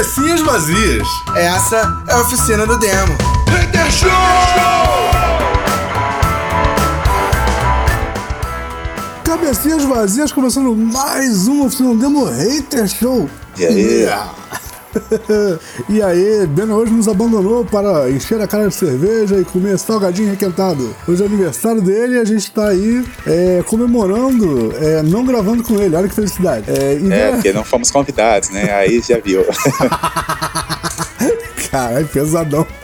Cabecinhas vazias. Essa é a oficina do demo. Hater Show! Cabecinhas vazias começando mais uma oficina do demo Hater Show. E aí? Yeah. e aí, Beno hoje nos abandonou para encher a cara de cerveja e comer salgadinho requentado. Hoje é aniversário dele e a gente tá aí é, comemorando, é, não gravando com ele. Olha que felicidade. É, é, porque não fomos convidados, né? Aí já viu. Caralho, pesadão.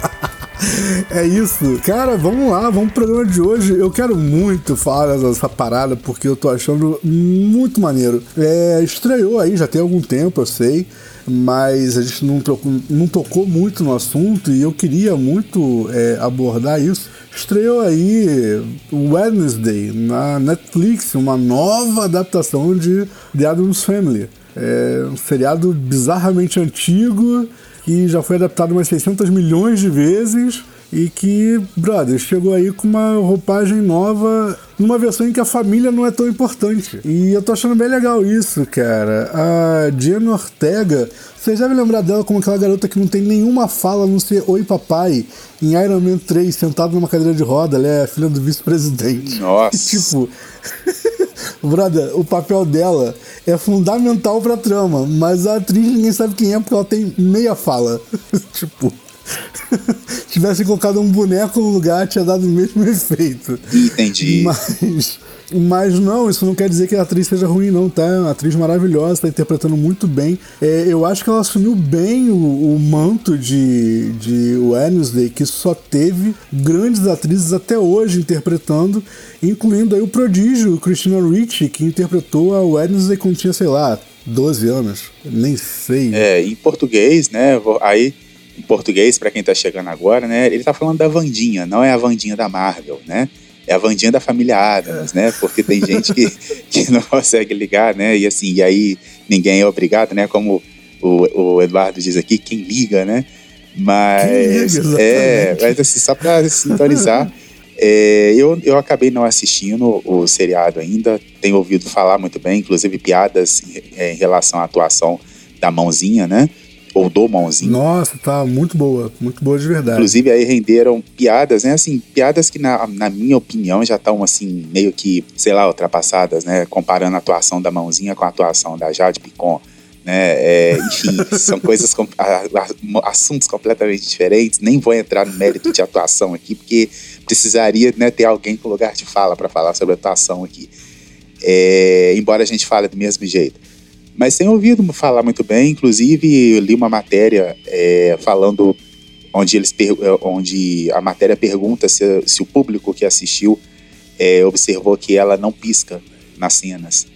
É isso. Cara, vamos lá, vamos pro programa de hoje. Eu quero muito falar dessa parada porque eu tô achando muito maneiro. É, estreou aí, já tem algum tempo, eu sei mas a gente não, trocou, não tocou muito no assunto e eu queria muito é, abordar isso. Estreou aí Wednesday na Netflix, uma nova adaptação de The Addams Family. É um seriado bizarramente antigo que já foi adaptado umas 600 milhões de vezes e que, brother, chegou aí com uma roupagem nova, numa versão em que a família não é tão importante. E eu tô achando bem legal isso, cara. A Diana Ortega, vocês devem lembrar dela como aquela garota que não tem nenhuma fala a não ser Oi Papai, em Iron Man 3, sentado numa cadeira de roda, ela é filha do vice-presidente. Nossa. E, tipo. Brother, o papel dela é fundamental pra trama, mas a atriz ninguém sabe quem é porque ela tem meia fala. tipo. tivesse colocado um boneco no lugar, tinha dado o mesmo efeito. Entendi. Mas, mas não, isso não quer dizer que a atriz seja ruim, não, tá? É uma atriz maravilhosa, tá interpretando muito bem. É, eu acho que ela assumiu bem o, o, manto de, de Wednesday, que só teve grandes atrizes até hoje interpretando, incluindo aí o prodígio Christina Ricci, que interpretou a Wednesday quando tinha, sei lá, 12 anos. Nem sei. É, em português, né? Aí em português, para quem tá chegando agora, né? Ele tá falando da Vandinha, não é a Vandinha da Marvel, né? É a Vandinha da família Adams, né? Porque tem gente que, que não consegue ligar, né? E assim, e aí ninguém é obrigado, né? Como o, o Eduardo diz aqui, quem liga, né? Mas liga, é, mas assim, só para sintonizar, é, eu, eu acabei não assistindo o seriado ainda, tenho ouvido falar muito bem, inclusive piadas em, em relação à atuação da mãozinha, né? Ou do Mãozinho. Nossa, tá muito boa, muito boa de verdade. Inclusive aí renderam piadas, né? Assim, piadas que na, na minha opinião já estão assim, meio que, sei lá, ultrapassadas, né? Comparando a atuação da Mãozinha com a atuação da Jade Picon. Né? É, enfim, são coisas, assuntos completamente diferentes. Nem vou entrar no mérito de atuação aqui, porque precisaria né, ter alguém com lugar de fala para falar sobre atuação aqui. É, embora a gente fale do mesmo jeito. Mas tenho ouvido falar muito bem, inclusive li uma matéria é, falando onde, eles onde a matéria pergunta se, se o público que assistiu é, observou que ela não pisca nas cenas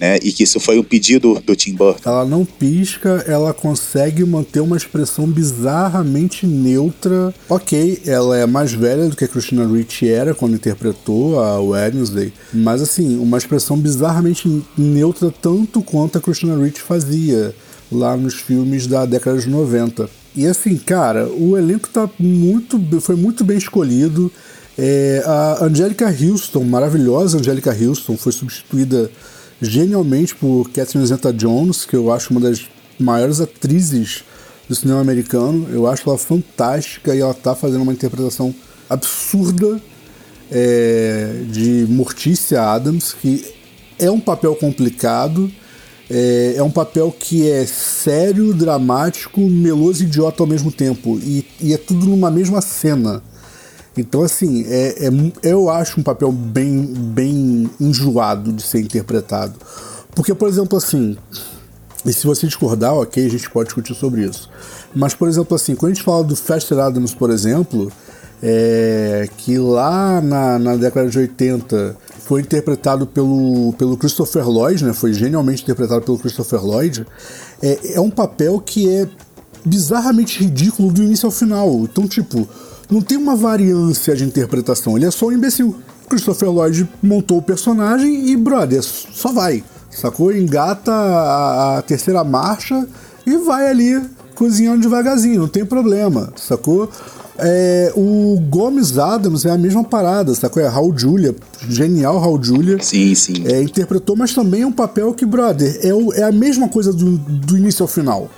né? E que isso foi um pedido do Tim Burton. Ela não pisca, ela consegue manter uma expressão bizarramente neutra. Ok, ela é mais velha do que a Christina Ricci era quando interpretou a Wednesday, mas assim, uma expressão bizarramente neutra tanto quanto a Christina Ricci fazia lá nos filmes da década de 90. E assim, cara, o elenco tá muito, foi muito bem escolhido. É, a Angelica Houston, maravilhosa Angelica Houston, foi substituída genialmente por Catherine Zeta-Jones, que eu acho uma das maiores atrizes do cinema americano. Eu acho ela fantástica e ela está fazendo uma interpretação absurda é, de Mortícia Adams, que é um papel complicado, é, é, um papel que é sério, dramático, meloso e idiota ao mesmo tempo. E, e é tudo numa mesma cena. Então, assim, é, é, eu acho um papel bem, bem enjoado de ser interpretado. Porque, por exemplo, assim, e se você discordar, ok, a gente pode discutir sobre isso. Mas, por exemplo, assim, quando a gente fala do Fester Adams, por exemplo, é, que lá na, na década de 80 foi interpretado pelo, pelo Christopher Lloyd, né? Foi genialmente interpretado pelo Christopher Lloyd. É, é um papel que é bizarramente ridículo do início ao final. Então, tipo, não tem uma variância de interpretação, ele é só um imbecil. Christopher Lloyd montou o personagem e, brother, só vai. Sacou? Engata a, a terceira marcha e vai ali cozinhando devagarzinho, não tem problema, sacou? É, o Gomes Adams é a mesma parada, sacou? É Raul Julia, genial Raul Julia. Sim, sim. É, interpretou, mas também é um papel que, brother, é, o, é a mesma coisa do, do início ao final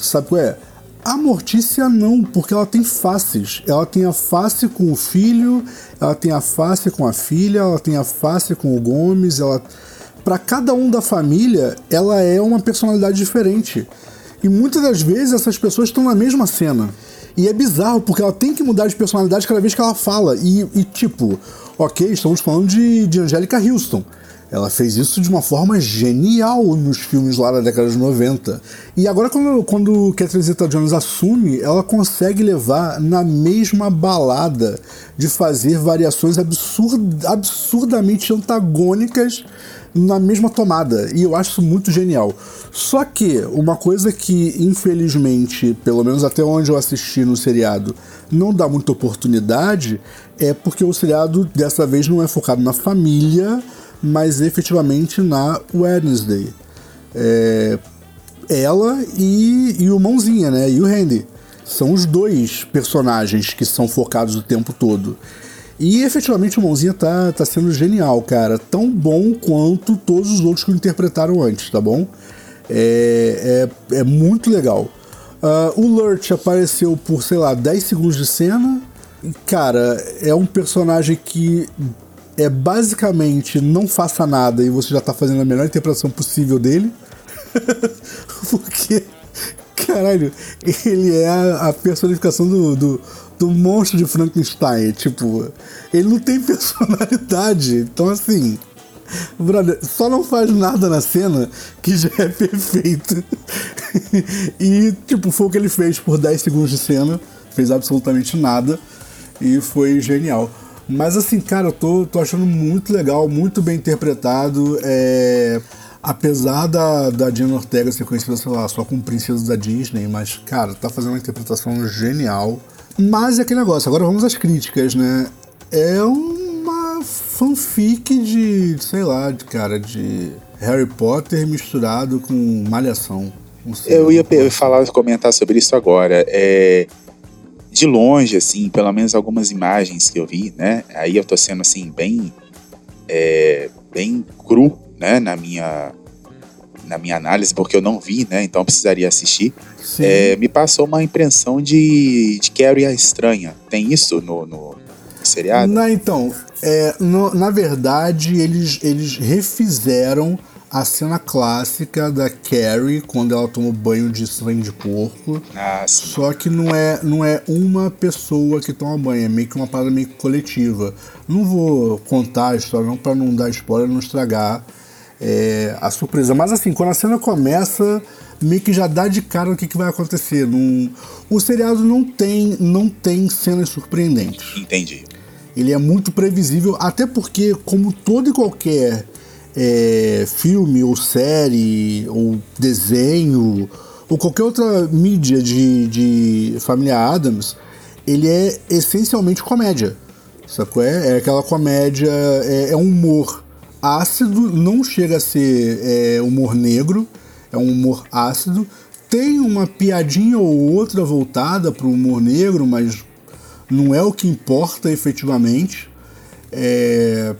Sabe qual é? A Mortícia não, porque ela tem faces. Ela tem a face com o filho, ela tem a face com a filha, ela tem a face com o Gomes, ela para cada um da família, ela é uma personalidade diferente. E muitas das vezes essas pessoas estão na mesma cena. E é bizarro, porque ela tem que mudar de personalidade cada vez que ela fala. E, e tipo, ok, estamos falando de, de Angélica Houston. Ela fez isso de uma forma genial nos filmes lá da década de 90. E agora, quando, quando Catherine Zeta-Jones assume, ela consegue levar na mesma balada de fazer variações absurd, absurdamente antagônicas na mesma tomada. E eu acho isso muito genial. Só que uma coisa que, infelizmente, pelo menos até onde eu assisti no seriado, não dá muita oportunidade é porque o seriado dessa vez não é focado na família mas efetivamente na Wednesday. É, ela e, e o Mãozinha, né? E o Randy. São os dois personagens que são focados o tempo todo. E efetivamente o Mãozinha tá, tá sendo genial, cara. Tão bom quanto todos os outros que o interpretaram antes, tá bom? É, é, é muito legal. Uh, o Lurch apareceu por, sei lá, 10 segundos de cena. Cara, é um personagem que é basicamente não faça nada e você já tá fazendo a melhor interpretação possível dele. Porque, caralho, ele é a, personificação do, do, do, monstro de Frankenstein. Tipo, ele não tem personalidade. Então, assim, brother, só não faz nada na cena que já é perfeito. e, tipo, foi o que ele fez por 10 segundos de cena. Fez absolutamente nada. E foi genial. Mas assim, cara, eu tô, tô achando muito legal, muito bem interpretado. É... Apesar da, da Diana Ortega ser conhecida, sei lá, só como princesa da Disney, mas, cara, tá fazendo uma interpretação genial. Mas é aquele negócio, agora vamos às críticas, né? É uma fanfic de, sei lá, de cara, de Harry Potter misturado com Malhação. Eu ia falar, comentar sobre isso agora. É, de longe, assim, pelo menos algumas imagens que eu vi, né? Aí eu tô sendo assim bem é, bem cru, né? Na minha na minha análise, porque eu não vi, né? Então eu precisaria assistir. É, me passou uma impressão de, de Carrie a Estranha. Tem isso no, no seriado? Não, então, é, no, na verdade, eles, eles refizeram a cena clássica da Carrie quando ela toma banho de sangue de porco. Ah, só que não é, não é uma pessoa que toma banho, é meio que uma parada meio coletiva. Não vou contar a história não para não dar spoiler, não estragar é, a surpresa. Mas assim, quando a cena começa, meio que já dá de cara o que, que vai acontecer. Num... O seriado não tem, não tem cenas surpreendentes. Entendi. Ele é muito previsível, até porque, como todo e qualquer é, filme ou série ou desenho ou qualquer outra mídia de, de família Adams, ele é essencialmente comédia. Sacou? É, é aquela comédia, é, é um humor ácido, não chega a ser é, humor negro, é um humor ácido. Tem uma piadinha ou outra voltada para o humor negro, mas não é o que importa efetivamente. É,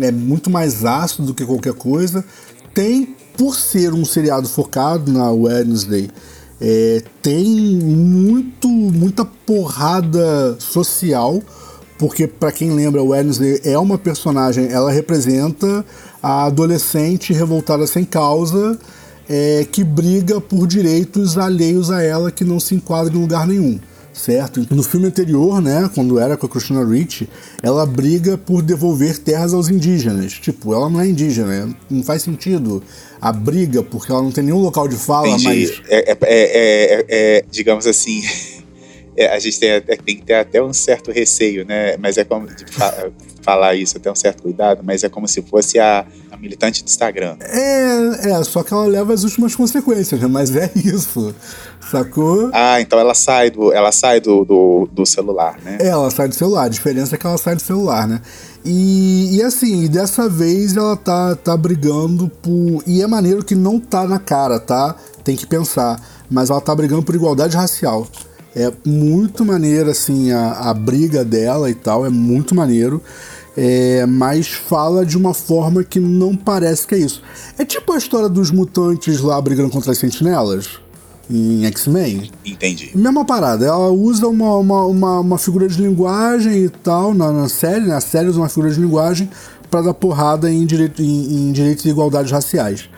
é muito mais ácido do que qualquer coisa. Tem, por ser um seriado focado na Wednesday, é, tem muito, muita porrada social, porque para quem lembra, Wednesday é uma personagem, ela representa a adolescente revoltada sem causa é, que briga por direitos alheios a ela que não se enquadra em lugar nenhum certo? No filme anterior, né, quando era com a Christina Ricci, ela briga por devolver terras aos indígenas. Tipo, ela não é indígena, não faz sentido a briga, porque ela não tem nenhum local de fala, Entendi. mas... É, é, é, é, digamos assim... a gente tem, tem que ter até um certo receio, né? Mas é como de falar isso, até um certo cuidado, mas é como se fosse a, a militante do Instagram. É, é, só que ela leva as últimas consequências, né? Mas é isso. Sacou? Ah, então ela sai do, ela sai do, do, do celular, né? É, ela sai do celular. A diferença é que ela sai do celular, né? E, e assim, dessa vez ela tá, tá brigando por. E é maneiro que não tá na cara, tá? Tem que pensar. Mas ela tá brigando por igualdade racial. É muito maneiro, assim, a, a briga dela e tal, é muito maneiro. É, mas fala de uma forma que não parece que é isso. É tipo a história dos mutantes lá brigando contra as sentinelas em X-Men. Entendi. Mesma parada, ela usa uma, uma, uma, uma figura de linguagem e tal na, na série, né? A série usa uma figura de linguagem para dar porrada em, direito, em, em direitos e igualdades raciais.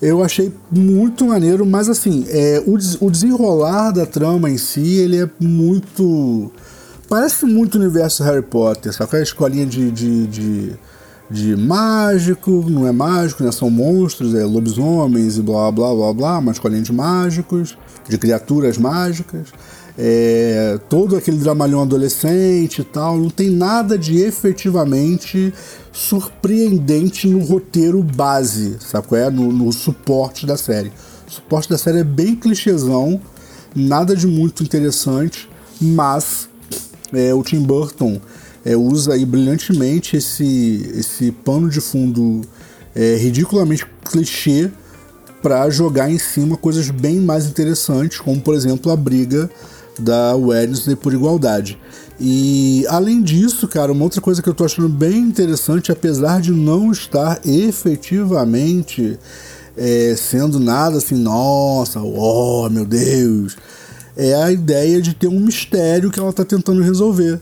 Eu achei muito maneiro, mas assim, é, o, des- o desenrolar da trama em si, ele é muito. Parece muito o universo Harry Potter, sabe? A escolinha de, de, de, de mágico, não é mágico, né? São monstros, é lobisomens e blá blá blá blá, uma escolinha de mágicos, de criaturas mágicas. É, todo aquele dramalhão adolescente e tal, não tem nada de efetivamente surpreendente no roteiro base, sabe qual é? No, no suporte da série. O suporte da série é bem clichêzão, nada de muito interessante, mas é, o Tim Burton é, usa aí brilhantemente esse, esse pano de fundo é, ridiculamente clichê para jogar em cima coisas bem mais interessantes, como por exemplo a briga da Wednesday por igualdade. E além disso, cara, uma outra coisa que eu tô achando bem interessante, apesar de não estar efetivamente é, sendo nada assim, nossa, oh meu Deus, é a ideia de ter um mistério que ela tá tentando resolver.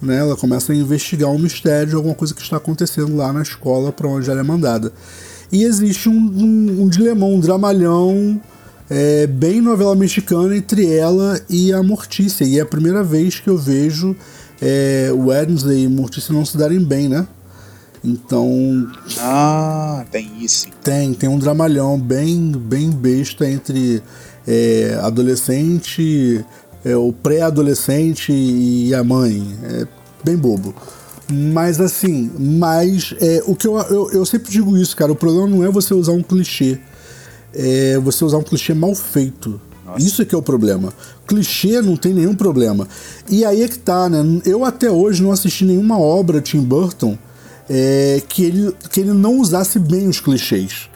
Né? Ela começa a investigar um mistério de alguma coisa que está acontecendo lá na escola para onde ela é mandada. E existe um, um, um dilemão, um dramalhão é, bem novela mexicana entre ela e a Mortícia. E é a primeira vez que eu vejo é, o Wednesday e Mortícia não se darem bem, né? Então Ah, tem isso. tem, tem um dramalhão bem, bem besta entre é, adolescente, é, o pré-adolescente e a mãe. É bem bobo. Mas assim, mas é, o que eu, eu, eu sempre digo isso, cara, o problema não é você usar um clichê. É você usar um clichê mal feito. Isso é que é o problema. Clichê não tem nenhum problema. E aí é que tá, né? Eu até hoje não assisti nenhuma obra de Tim Burton é, que, ele, que ele não usasse bem os clichês.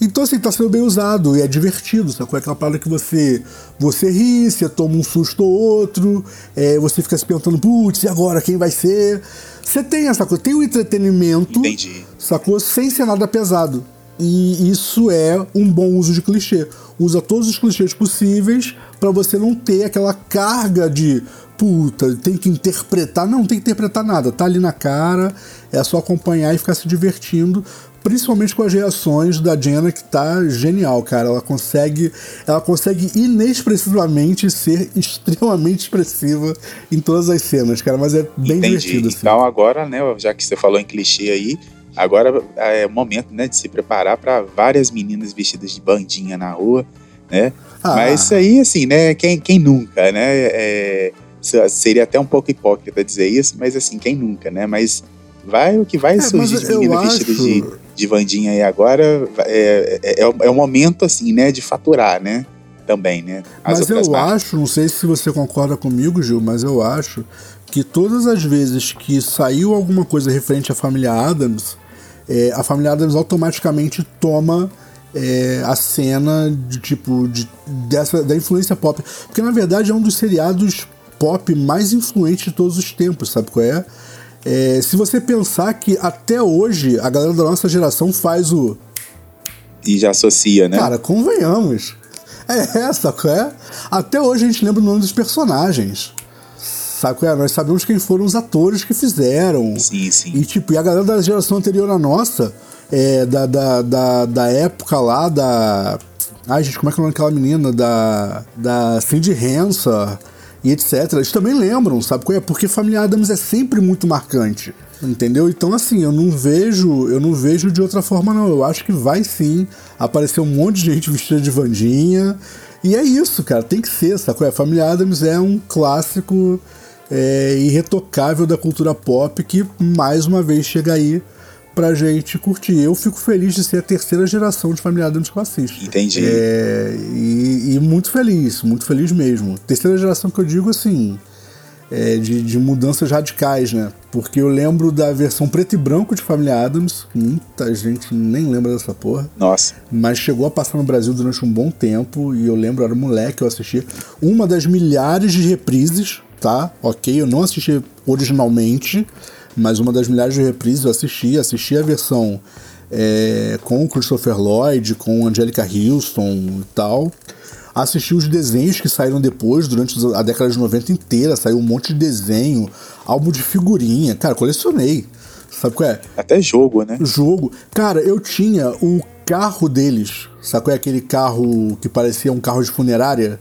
Então, assim, tá sendo bem usado e é divertido, sabe? É aquela parada que você, você ri, você toma um susto ou outro, é, você fica se perguntando, putz, e agora quem vai ser? Você tem essa coisa, tem o entretenimento, Entendi. sacou? Sem ser nada pesado. E isso é um bom uso de clichê. Usa todos os clichês possíveis para você não ter aquela carga de puta, tem que interpretar. Não, não tem que interpretar nada. Tá ali na cara, é só acompanhar e ficar se divertindo. Principalmente com as reações da Jenna, que tá genial, cara. Ela consegue. Ela consegue inexpressivamente ser extremamente expressiva em todas as cenas, cara. Mas é bem Entendi. divertido, assim. Então agora, né, já que você falou em clichê aí, agora é o momento, né, de se preparar para várias meninas vestidas de bandinha na rua, né? Ah. Mas isso aí, assim, né, quem, quem nunca, né? É, seria até um pouco hipócrita dizer isso, mas assim, quem nunca, né? Mas vai o que vai É, surgir de menina acho- vestida de, de bandinha aí agora é, é, é, o- é o momento, assim, né, de faturar, né? Também, né? As Mas eu marcas. acho, não sei se você concorda comigo, Gil, mas eu acho que todas as vezes que saiu alguma coisa referente à família Adams, é, a família Adams automaticamente toma é, a cena de tipo de, dessa, da influência pop. Porque na verdade é um dos seriados pop mais influentes de todos os tempos, sabe qual é? É, se você pensar que até hoje a galera da nossa geração faz o E já associa, né? Cara, convenhamos. É essa, qual é? Até hoje a gente lembra o nome dos personagens. Sabe qual é? Nós sabemos quem foram os atores que fizeram. Sim, sim. E tipo, e a galera da geração anterior à nossa, é, da, da, da, da época lá da. Ai, gente, como é que é o nome daquela menina? Da. Da Cindy Hansa e etc. Eles também lembram, sabe qual é? Porque Família Adams é sempre muito marcante. Entendeu? Então, assim, eu não vejo, eu não vejo de outra forma, não. Eu acho que vai sim aparecer um monte de gente vestida de Vandinha. E é isso, cara, tem que ser, sacou? É, Família Adams é um clássico é, irretocável da cultura pop que mais uma vez chega aí pra gente curtir. Eu fico feliz de ser a terceira geração de Família Adams que eu assisto. Entendi. É, e, e muito feliz, muito feliz mesmo. Terceira geração que eu digo assim, é, de, de mudanças radicais, né? Porque eu lembro da versão preto e branco de Família Adams, muita gente nem lembra dessa porra Nossa. mas chegou a passar no Brasil durante um bom tempo e eu lembro, era moleque, eu assisti uma das milhares de reprises, tá? Ok, eu não assisti originalmente, mas uma das milhares de reprises eu assisti, assisti a versão é, com o Christopher Lloyd, com Angelica Houston e tal. Assisti os desenhos que saíram depois, durante a década de 90 inteira. Saiu um monte de desenho, álbum de figurinha. Cara, colecionei. Sabe qual é? Até jogo, né? Jogo. Cara, eu tinha o carro deles. Sabe qual é aquele carro que parecia um carro de funerária?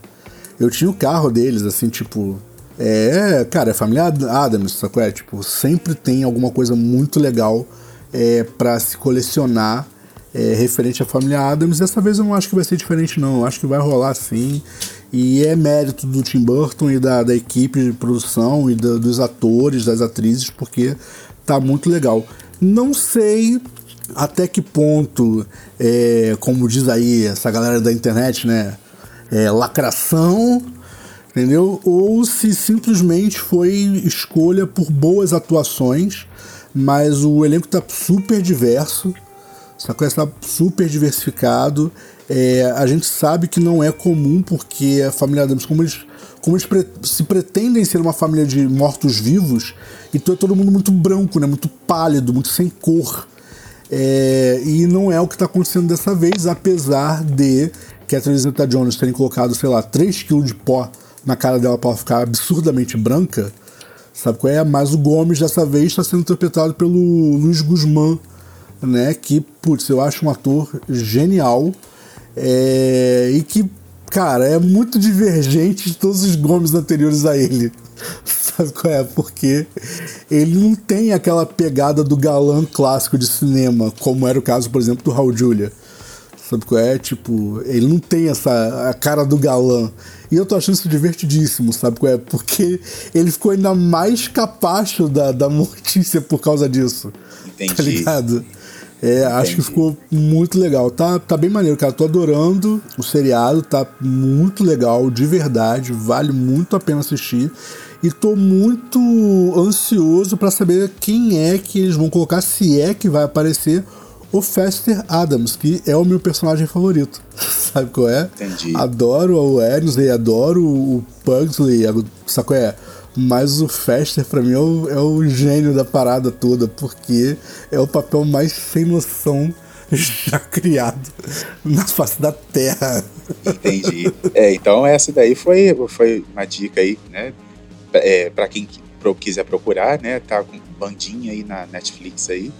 Eu tinha o carro deles, assim, tipo. É, cara, é família Adams, qual é? Tipo, sempre tem alguma coisa muito legal é, para se colecionar é, referente à família Adams. Dessa vez eu não acho que vai ser diferente, não. Eu acho que vai rolar sim. E é mérito do Tim Burton e da, da equipe de produção e da, dos atores, das atrizes, porque tá muito legal. Não sei até que ponto, é, como diz aí essa galera da internet, né? É, lacração, entendeu? Ou se simplesmente foi escolha por boas atuações, mas o elenco tá super diverso, essa coisa está super diversificado. É, a gente sabe que não é comum porque a família Adams, como eles, como eles pre se pretendem ser uma família de mortos-vivos, então é todo mundo muito branco, né? muito pálido, muito sem cor. É, e não é o que está acontecendo dessa vez, apesar de Catherine Zeta Jones terem colocado, sei lá, 3 kg de pó na cara dela para ficar absurdamente branca. Sabe qual é? Mas o Gomes dessa vez está sendo interpretado pelo Luiz Guzmán, né? Que, putz, eu acho um ator genial é, e que, cara, é muito divergente de todos os Gomes anteriores a ele. Sabe qual é? Porque ele não tem aquela pegada do galã clássico de cinema, como era o caso, por exemplo, do Raul Julia. Sabe qual é? Tipo, ele não tem essa a cara do galã. E eu tô achando isso divertidíssimo, sabe qual é? Porque ele ficou ainda mais capacho da, da notícia por causa disso. Entendi. Tá ligado? É, acho que ficou muito legal. Tá, tá bem maneiro, cara. Tô adorando o seriado, tá muito legal, de verdade. Vale muito a pena assistir. E tô muito ansioso para saber quem é que eles vão colocar, se é que vai aparecer o Fester Adams, que é o meu personagem favorito. Sabe qual é? Entendi. Adoro o Wednesday, adoro o Pugsley, sabe qual é? Mas o Fester, pra mim, é o, é o gênio da parada toda, porque é o papel mais sem noção já criado na face da Terra. Entendi. É, então essa daí foi, foi uma dica aí, né? É, para quem quiser procurar, né? Tá com bandinha aí na Netflix aí.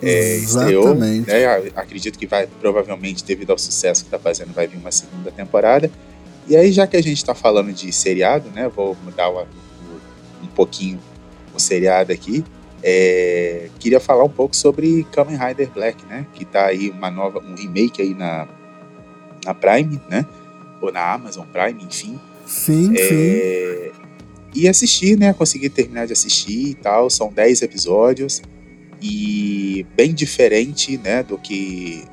É, estreou, Exatamente. né? Acredito que vai, provavelmente, devido ao sucesso que tá fazendo, vai vir uma segunda temporada. E aí, já que a gente tá falando de seriado, né? Vou mudar o, o- um pouquinho o seriado aqui. É, queria falar um pouco sobre Kamen Rider Black, né? Que tá aí uma nova, um remake aí na, na Prime, né? Ou na Amazon Prime, enfim. Sim, sim. É, e assistir, né? Consegui terminar de assistir e tal. São 10 episódios. E bem diferente, né? Do que,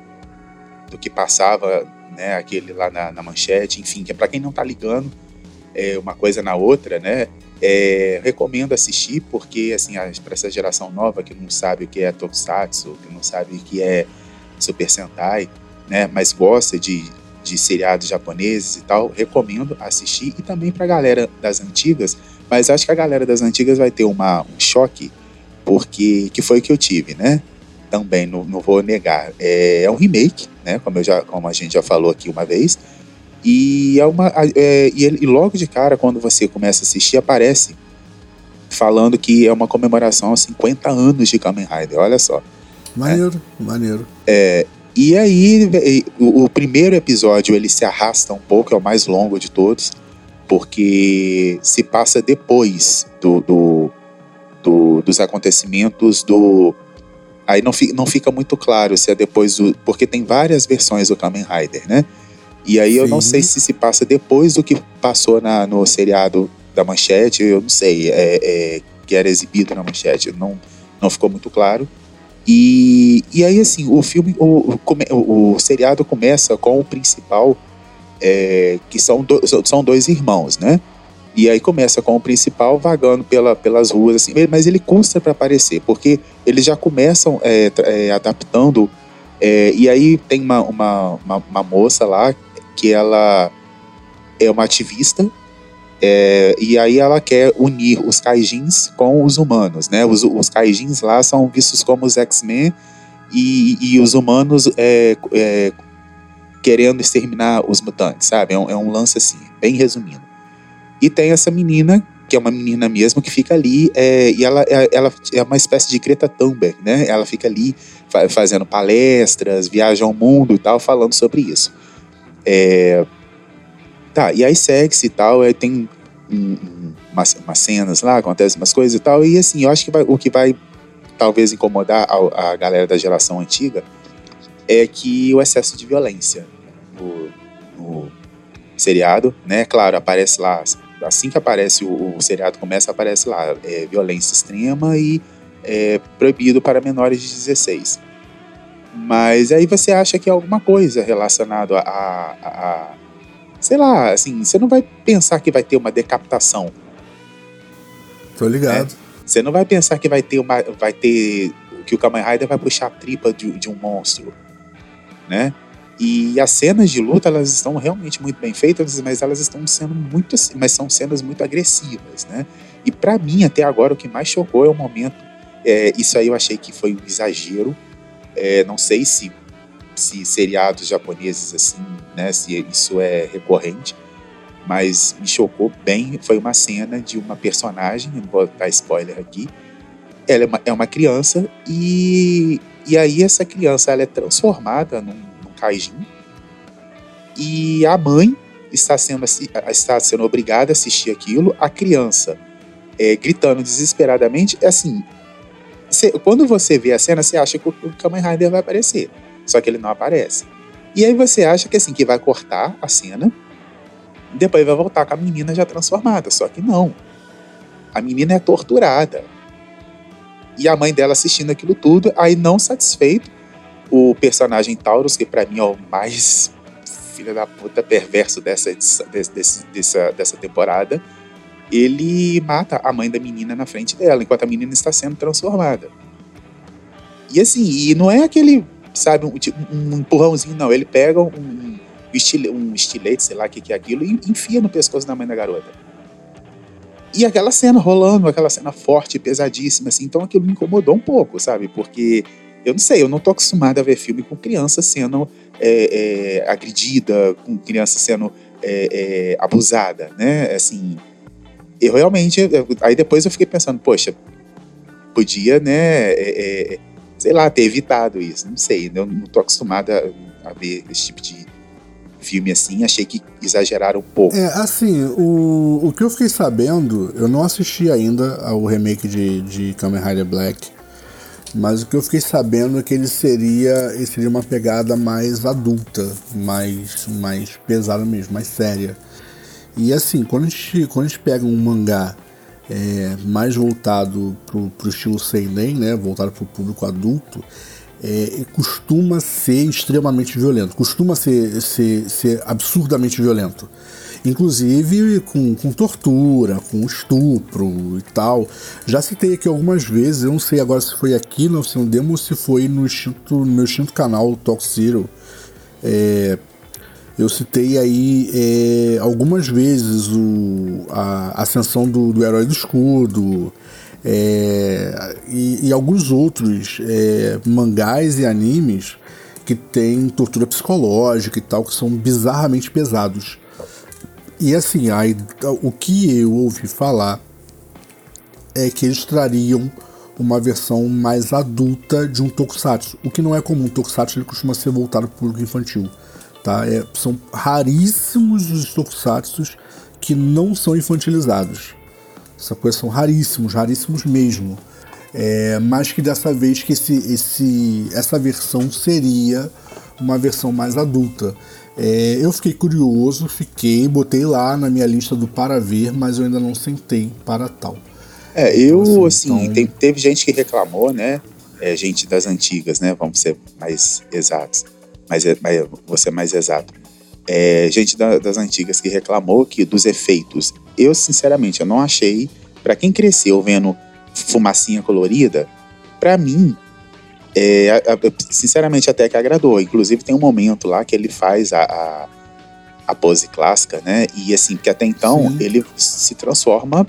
do que passava, né? Aquele lá na, na manchete. Enfim, que é pra quem não tá ligando é, uma coisa na outra, né? É, recomendo assistir porque, assim, para essa geração nova que não sabe o que é Tokusatsu, que não sabe o que é Super Sentai, né? Mas gosta de, de seriados japoneses e tal, recomendo assistir. E também pra galera das antigas, mas acho que a galera das antigas vai ter uma, um choque, porque que foi o que eu tive, né? Também não, não vou negar. É, é um remake, né? Como, eu já, como a gente já falou aqui uma vez. E, é uma, é, e, ele- e logo de cara, quando você começa a assistir, aparece falando que é uma comemoração aos 50 anos de Kamen Rider. Olha só. Maneiro, maneiro. E aí, o, o primeiro episódio ele se arrasta um pouco, é o mais longo de todos, porque se passa depois do, do- do- dos acontecimentos do. Aí não, fi- não fica muito claro se é depois do. Porque tem várias versões do Kamen Rider, né? E aí eu não Sim. sei se se passa depois do que passou na, no seriado da Manchete, eu não sei, é, é, que era exibido na Manchete, não, não ficou muito claro. E, e aí, assim, o filme, o, o- o seriado começa com o principal, é, que são, do- são dois irmãos, né? E aí começa com o principal vagando pela, pelas ruas, assim, mas ele custa para aparecer, porque eles já começam é, é, adaptando, é, e aí tem uma, uma, uma, uma moça lá que ela é uma ativista, é, e aí ela quer unir os kaijins com os humanos, né? Os, os kaijins lá são vistos como os X-Men e, e os humanos é, é, querendo exterminar os mutantes, sabe? É um, é um lance assim, bem resumindo. E tem essa menina que é uma menina mesmo que fica ali é, e ela, é, ela é uma espécie de Greta Thunberg, né? Ela fica ali fa fazendo palestras, viaja ao mundo e tal, falando sobre isso. É, tá, e aí segue-se e tal, aí tem um, umas, umas, cenas lá, acontecem umas coisas e tal, e assim, eu acho que vai, o que vai talvez incomodar a, a galera da geração antiga é que o excesso de violência no, no seriado, né? Claro, aparece lá assim que aparece o, o seriado começa, aparece lá é, violência extrema e é, proibido para menores de 16. Mas aí você acha que é alguma coisa relacionado a, a, a, sei lá, assim, você não vai pensar que vai ter uma decapitação. Tô ligado. Né? Você não vai pensar que vai ter uma, vai ter que o Kamen Rider vai puxar a tripa de, de um monstro, né? E as cenas de luta, elas estão realmente muito bem feitas, mas elas estão sendo muito, mas são cenas muito agressivas, né? E para mim, até agora, o que mais chocou é o momento, é, isso aí eu achei que foi um exagero, é, não sei se, se seriados japoneses assim, né, se isso é recorrente, mas me chocou bem, foi uma cena de uma personagem, não vou dar spoiler aqui, ela é uma, é uma criança e, e aí essa criança ela é transformada num Kaijin. E a mãe está sendo, está sendo obrigada a assistir aquilo, a criança é, gritando desesperadamente. É assim, quando você vê a cena, você acha que o, o Kamen Rider vai aparecer, só que ele não aparece. E aí você acha que assim que vai cortar a cena, depois vai voltar com a menina já transformada, só que não. A menina é torturada. E a mãe dela assistindo aquilo tudo, aí não satisfeito, o personagem Taurus, que para mim é o mais filha da puta perverso dessa, desse, dessa, dessa temporada, ele mata a mãe da menina na frente dela, enquanto a menina está sendo transformada. E assim, e não é aquele, sabe, um, um empurrãozinho, não. Ele pega um, um estilete, sei lá o que, que é aquilo, e enfia no pescoço da mãe da garota. E aquela cena rolando, aquela cena forte, pesadíssima, assim, então aquilo me incomodou um pouco, sabe? Porque eu não sei, eu não tô acostumado a ver filme com criança sendo é, é, agredida, com criança sendo é, é abusada, né? Assim, eu realmente. Aí depois eu fiquei pensando, poxa, podia, né? É, é, sei lá, ter evitado isso. Não sei, eu não tô acostumado a, a ver esse tipo de filme assim, achei que exageraram um pouco. É, assim, o, o que eu fiquei sabendo, eu não assisti ainda ao remake de, de Kamen Rider Black, mas o que eu fiquei sabendo é que ele seria, ele seria uma pegada mais adulta, mais, mais pesada mesmo, mais séria. E assim, quando a gente, quando a gente pega um mangá é, mais voltado pro, pro estilo seinen, né, voltado pro público adulto, é, costuma ser extremamente violento, costuma ser, ser, ser absurdamente violento inclusive com, com tortura, com estupro e tal. Já citei aqui algumas vezes, eu não sei agora se foi aqui no Oficina Demo ou se foi no, instinto, no meu extinto canal, Talk Zero. É, eu citei aí é, algumas vezes o, a ascensão do, do Herói do Escudo é, e, e, alguns outros é, mangás e animes que tem tortura psicológica e tal, que são bizarramente pesados. E assim, aí, o que eu ouvi falar é que eles trariam uma versão mais adulta de um tokusatsu. O que não é comum, o tokusatsu ele costuma ser voltado para o público infantil. Tá? É, são raríssimos os tokusatsus que não são infantilizados. Essa coisa são raríssimos, raríssimos mesmo. É, mas que dessa vez que esse, esse, essa versão seria uma versão mais adulta. É, eu fiquei curioso, fiquei, botei lá na minha lista do para ver, mas eu ainda não sentei para tal. É, eu, então, assim, assim então... Tem, teve gente que reclamou, né? É, gente das antigas, né? Vamos ser mais exatos. Mas, mas vou ser mais exato. É, gente da, das antigas que reclamou que dos efeitos. Eu, sinceramente, eu não achei. Para quem cresceu vendo fumacinha colorida, para mim, é, sinceramente até que agradou. Inclusive tem um momento lá que ele faz a, a, a pose clássica, né? E assim, que até então sim. ele se transforma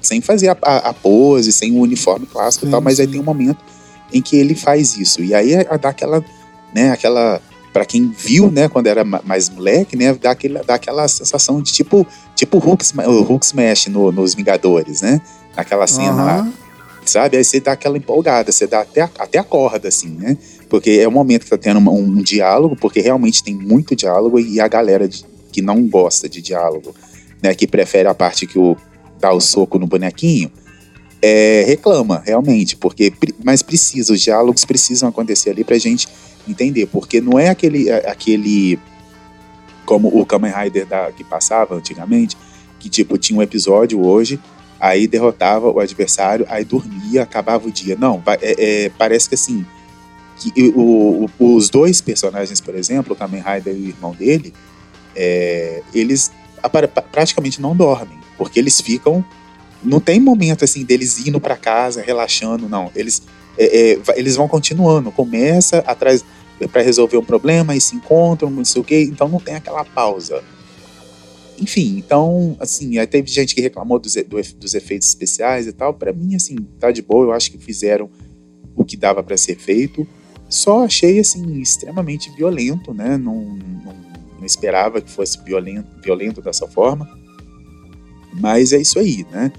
sem fazer a, a, pose, sem o uniforme clássico sim, e tal, mas sim. aí tem um momento em que ele faz isso. E aí dá aquela, né, aquela para quem viu, né, quando era mais moleque, né, dá, aquele, dá aquela sensação de tipo, tipo Hulk, Hulk Smash no, nos Vingadores, né? Aquela cena uhum. lá. Sabe? Aí você dá aquela empolgada, você dá até, até a corda, assim, né? Porque é o momento que tá tendo um, um diálogo, porque realmente tem muito diálogo e a galera de, que não gosta de diálogo, né, que prefere a parte que o dá o soco no bonequinho, é, reclama, realmente, porque mas precisa, os diálogos precisam acontecer ali pra gente entender, porque não é aquele, é, aquele como o Kamen Rider da, que passava antigamente, que tipo, tinha um episódio hoje, aí derrotava o adversário, aí dormia, acabava o dia. Não, é, é, parece que assim, que o, o, os dois personagens, por exemplo, o Kamen Rider e o irmão dele, é, eles praticamente não dormem, porque eles ficam. Não tem momento assim deles indo para casa, relaxando, não. Eles, é, é, eles vão continuando. Começa atrás para resolver um problema e se encontram, não sei o quê. Então não tem aquela pausa. Enfim, então, assim, aí teve gente que reclamou dos, do, dos efeitos especiais e tal. Para mim, assim, tá de boa. Eu acho que fizeram o que dava para ser feito. Só achei, assim, extremamente violento, né? Não, não, não esperava que fosse violento, violento dessa forma. Mas é isso aí, né?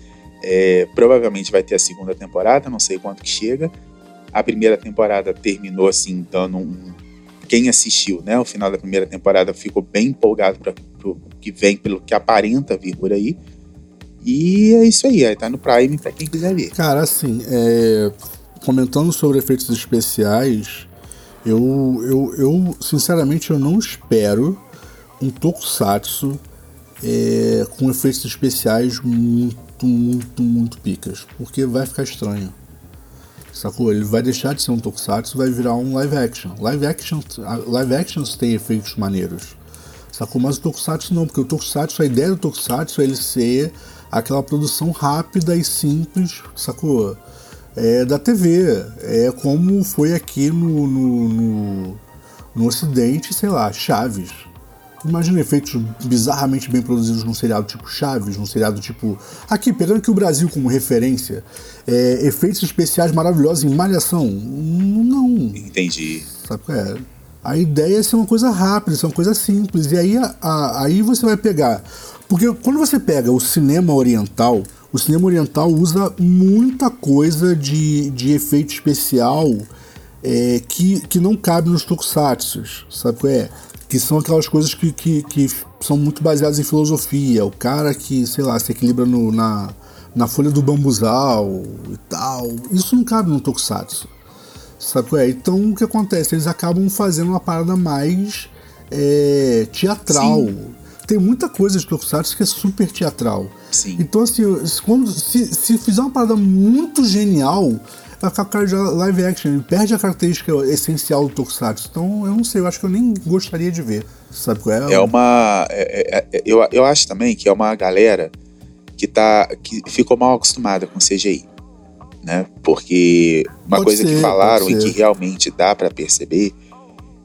É, provavelmente vai ter a segunda temporada, não sei quanto que chega. A primeira temporada terminou assim, dando um. Quem assistiu, né? O final da primeira temporada ficou bem empolgado que vem, pelo que aparenta vir por aí. E é isso aí, aí tá no Prime para quem quiser ver. Cara, assim, é... comentando sobre efeitos especiais, eu, eu, eu sinceramente eu não espero um tokusatsu é, com efeitos especiais muito, muito, muito picas. Porque vai ficar estranho. Sacou? Ele vai deixar de ser um tokusatsu vai virar um live action. Live action live actions tem efeitos maneiros. Sacou? Mas o tokusatsu não, porque o tokusatsu, a ideia do tokusatsu é ele ser aquela produção rápida e simples, sacou? É, da TV. É como foi aqui no, no, no, no Ocidente, sei lá, Chaves. Imagina efeitos bizarramente bem produzidos num seriado tipo Chaves, num seriado tipo. Aqui, pegando aqui o Brasil como referência, é, efeitos especiais maravilhosos em Malhação. Não. Entendi. Sabe qual é? A ideia é ser uma coisa rápida, ser uma coisa simples. E aí, a, a, aí você vai pegar. Porque quando você pega o cinema oriental, o cinema oriental usa muita coisa de, de efeito especial é, que, que não cabe nos tokusatsu. Sabe qual é? que são aquelas coisas que, que, que, são muito baseadas em filosofia. O cara que, sei lá, se equilibra no, na, na folha do bambuzal e tal. Isso não cabe no Tokusatsu. Sabe qual é? Então o que acontece? Eles acabam fazendo uma parada mais é, teatral. Sim. Tem muita coisa de Tokusatsu que é super teatral. Sim. Então, assim, quando, se, se fizer uma parada muito genial, vai ficar cara de live action. Ele perde a característica essencial do Tokusatsu. Então, eu não sei, eu acho que eu nem gostaria de ver. Sabe qual é? É uma. É, é, é, eu, eu acho também que é uma galera que, tá, que ficou mal acostumada com CGI. Né? Porque uma pode coisa ser, que falaram e que realmente dá para perceber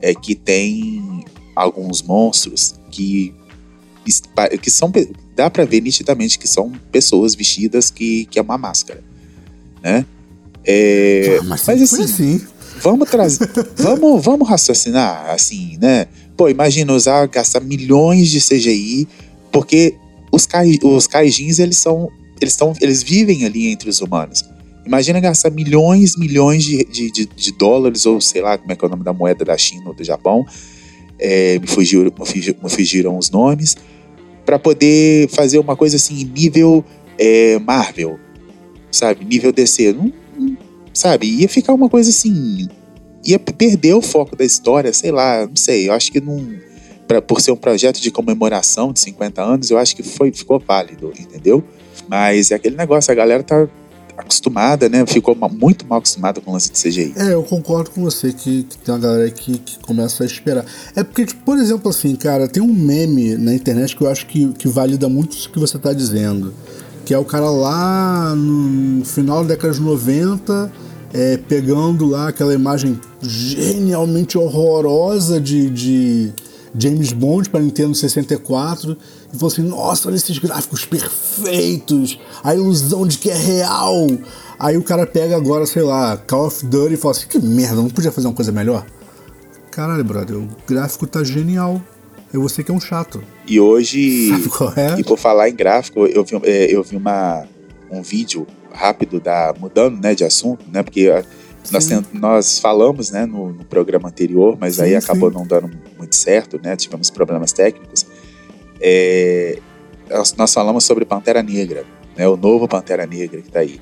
é que tem alguns monstros que que são dá para ver nitidamente que são pessoas vestidas que, que é uma máscara, né? É, ah, mas, mas assim, assim, vamos trazer, vamos, vamos raciocinar assim, né? Pô, imagina usar, gastar milhões de CGI, porque os, kai, os kaijins, eles são, eles estão, eles vivem ali entre os humanos. Imagina gastar milhões, milhões de, de, de, de, dólares, ou sei lá como é que é o nome da moeda da China ou do Japão, é, me, fugiram, me fugiram os nomes, para poder fazer uma coisa assim, nível é, Marvel, sabe? Nível DC. Não, sabe? Ia ficar uma coisa assim. Ia perder o foco da história, sei lá, não sei. Eu acho que não. Pra, por ser um projeto de comemoração de 50 anos, eu acho que foi, ficou válido, entendeu? Mas é aquele negócio, a galera tá acostumada, né? Ficou muito mal acostumada com o lance de CGI. É, eu concordo com você que, que tem uma galera que, que começa a esperar. É porque, tipo, por exemplo, assim, cara, tem um meme na internet que eu acho que, que valida muito isso que você tá dizendo. Que é o cara lá no final da década de 90 é, pegando lá aquela imagem genialmente horrorosa de, de James Bond para Nintendo 64 e falou assim: Nossa, olha esses gráficos perfeitos, a ilusão de que é real. Aí o cara pega agora, sei lá, Call of Duty e fala assim: Que merda, não podia fazer uma coisa melhor? caralho, brother, o gráfico tá genial. É você que é um chato. E hoje, Sabe qual é? e por falar em gráfico, eu vi, é, eu vi uma, um vídeo rápido da mudando, né, de assunto, né, porque nós, nós falamos, né, no, no programa anterior, mas aí Sim, acabou sim. não dando muito certo, né, tivemos problemas técnicos. É, nós, falamos sobre Pantera Negra, né, o novo Pantera Negra que tá aí.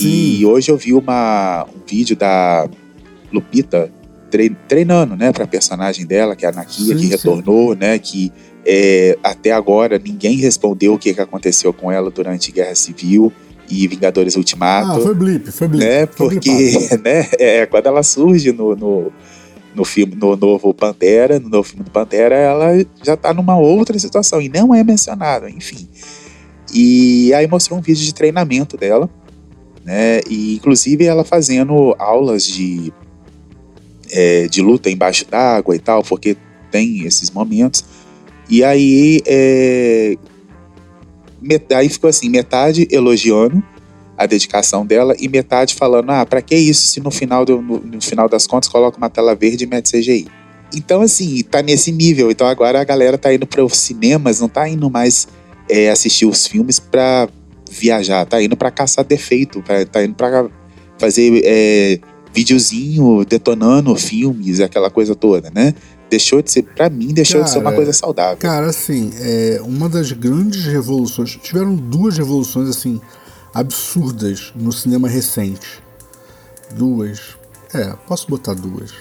E hoje eu vi uma, um vídeo da Lupita trei- treinando, né, pra personagem dela, que é a Nakia, Sim, que sim. retornou, né, que é, até agora ninguém respondeu o que, que aconteceu com ela durante Guerra Civil e Vingadores Ah, Ultimato, foi blip, foi blip. né, foi porque, blipado. né, é, quando ela surge no, no, no filme, no novo Pantera, no novo filme do Pantera, ela já tá numa outra situação e não é mencionada, enfim. E aí mostrou um vídeo de treinamento dela, né? E inclusive ela fazendo aulas de, é, de luta embaixo d'água e tal, porque tem esses momentos. E aí, é, met- aí ficou assim, metade elogiando a dedicação dela e metade falando, ah, pra que isso se no final, do- no, no final das contas coloca uma tela verde e mete CGI. Então, assim, tá nesse nível. Então agora a galera tá indo para os cinemas, não tá indo mais é, assistir os filmes pra viajar, tá indo pra caçar defeito, pra- tá indo pra fazer é, videozinho detonando filmes, aquela coisa toda, né? Deixou de ser, pra mim, deixou de ser uma Cara, coisa saudável. Cara, assim, é uma das grandes revoluções. Tiveram duas revoluções, assim, absurdas no cinema recente. Duas. É, posso botar duas.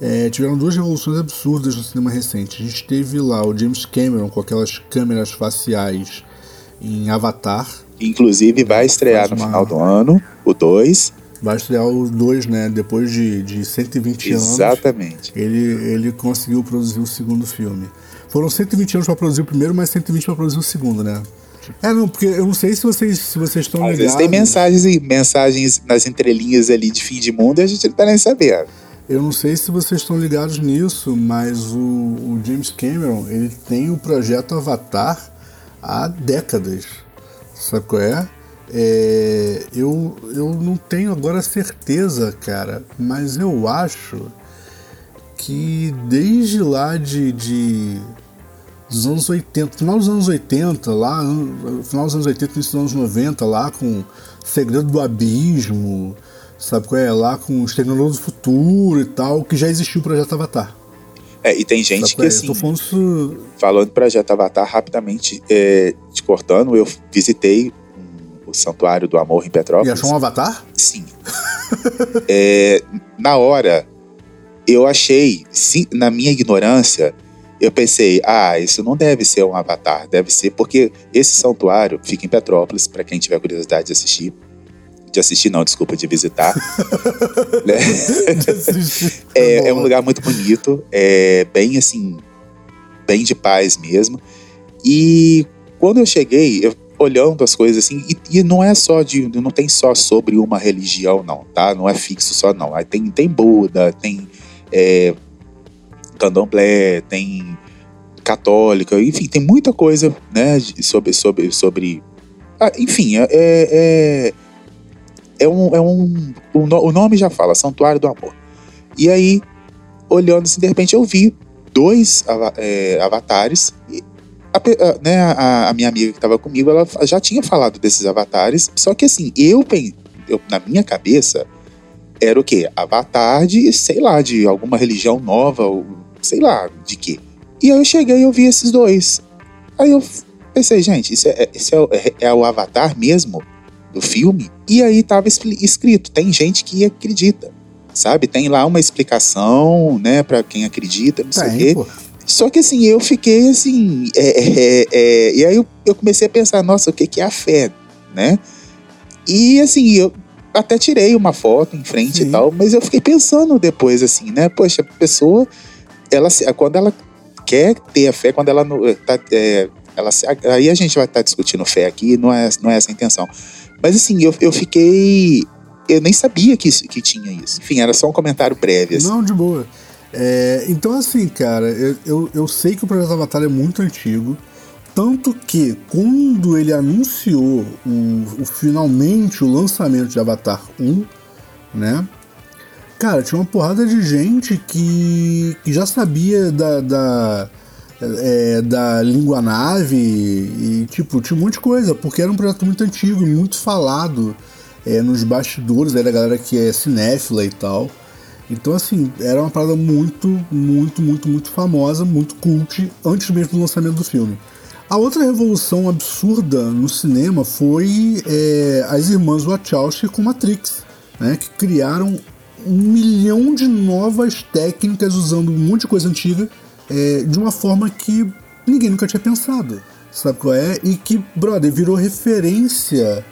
É, tiveram duas revoluções absurdas no cinema recente. A gente teve lá o James Cameron com aquelas câmeras faciais em Avatar. Inclusive, vai estrear Faz no uma- final do ano, o 2. Vai estrear os dois, né? Depois de, de 120 anos. Exatamente. Ele, ele conseguiu produzir o segundo filme. Foram 120 anos pra produzir o primeiro, mas 120 pra produzir o segundo, né? É, não, porque eu não sei se vocês, se vocês estão Às ligados. vezes tem mensagens, mensagens nas entrelinhas ali de fim de mundo e a gente não tá nem sabendo. Eu não sei se vocês estão ligados nisso, mas o, o James Cameron, ele tem o projeto Avatar há décadas. Sabe qual é? É, eu, eu não tenho agora certeza, cara, mas eu acho que desde lá de, de dos anos 80, final dos anos 80, lá, final dos anos 80, início dos anos 90, lá com Segredo do Abismo, sabe qual é? Lá com os Terminadores do Futuro e tal, que já existiu o projeto Avatar. É, e tem gente Sabe que é? assim, falando isso. falando do projeto Avatar rapidamente, é, te cortando, eu visitei o Santuário do Amor em E Petrópolis. achou um Avatar? Sim. É, na hora, eu achei, sim, na minha ignorância, eu pensei, ah, isso não deve ser um avatar, deve ser porque esse santuário fica em Petrópolis, para quem tiver curiosidade de assistir. De assistir, não, desculpa, de visitar. né? É, é um lugar muito bonito, é bem assim, bem de paz mesmo. E quando eu cheguei, eu olhando as coisas assim, e, e não é só de, não tem só sobre uma religião não, tá? Não é fixo só não. Aí tem tem Buda, tem é, Candomblé, tem católica, enfim, tem muita coisa, né? Sobre sobre sobre, ah, enfim, é, é é um, é um no- o nome já fala, Santuário do Amor. E aí, olhando assim, de repente eu vi dois é, avatares. E a, né, a, a minha amiga que estava comigo, ela já tinha falado desses avatares. Só que assim, eu, eu na minha cabeça, era o quê? Avatar de, sei lá, de alguma religião nova, ou sei lá, de quê. E aí eu cheguei e eu vi esses dois. Aí eu pensei, gente, isso é, isso é, o- é- é o avatar mesmo do filme? E aí tava escrito, tem gente que acredita sabe? Tem lá uma explicação, né, para quem acredita, não sei o quê. pô. Só que assim, eu fiquei assim. é, é, é, e aí eu, eu comecei a pensar, nossa, o que, que é a fé, né? E assim, eu até tirei uma foto em frente Sim. e tal, mas eu fiquei pensando depois, assim, né? Poxa, a pessoa, ela quando ela quer ter a fé, quando ela não- tá, é, ela aí a gente vai estar discutindo fé aqui, não é, não é essa a intenção. Mas assim, eu, eu fiquei. Eu nem sabia que, isso, que tinha isso. Enfim, era só um comentário prévio. Assim. Não, de boa. É, então, assim, cara, eu, eu, eu sei que o Projeto Avatar é muito antigo. Tanto que, quando ele anunciou o, o- finalmente o lançamento de Avatar 1, né? Cara, tinha uma porrada de gente que, que já sabia da, da, é, da língua nave e, tipo, tinha um monte de coisa, porque era um projeto muito antigo e muito falado é, nos bastidores aí da galera que é cinéfila e tal. Então, assim, era uma parada muito, muito, muito, muito famosa, muito cult, antes mesmo do lançamento do filme. A outra revolução absurda no cinema foi é, as irmãs Wachowski com Matrix, né, que criaram um milhão de novas técnicas usando um monte de coisa antiga é, de uma forma que ninguém nunca tinha pensado. Sabe qual é? E que, brother, virou referência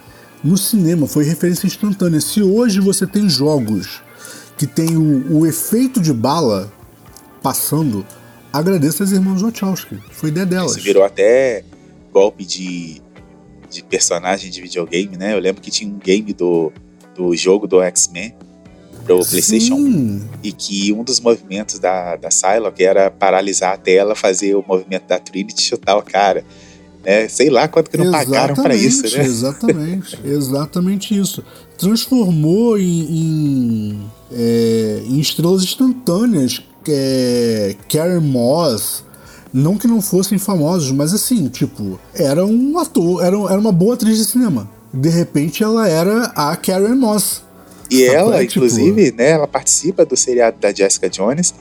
no cinema, foi referência instantânea. Se hoje você tem jogos que tem o, o efeito de bala passando, agradeço às irmãs Wachowski. Foi ideia delas. Isso virou até golpe de, de personagem de videogame, né? Eu lembro que tinha um game do, do jogo do X-Men pro PlayStation 1 e que um dos movimentos da, da Psylocke era paralisar a tela, fazer o movimento da Trinity e chutar o cara. É, sei lá quanto que não exatamente, pagaram para isso, né? Exatamente, exatamente isso. Transformou em, em, é, em estrelas instantâneas é, Karen Moss, não que não fossem famosos, mas assim, tipo, era um ator, era, era uma boa atriz de cinema. De repente ela era a Karen Moss. E ela, é, inclusive, né, ela participa do seriado da Jessica Jones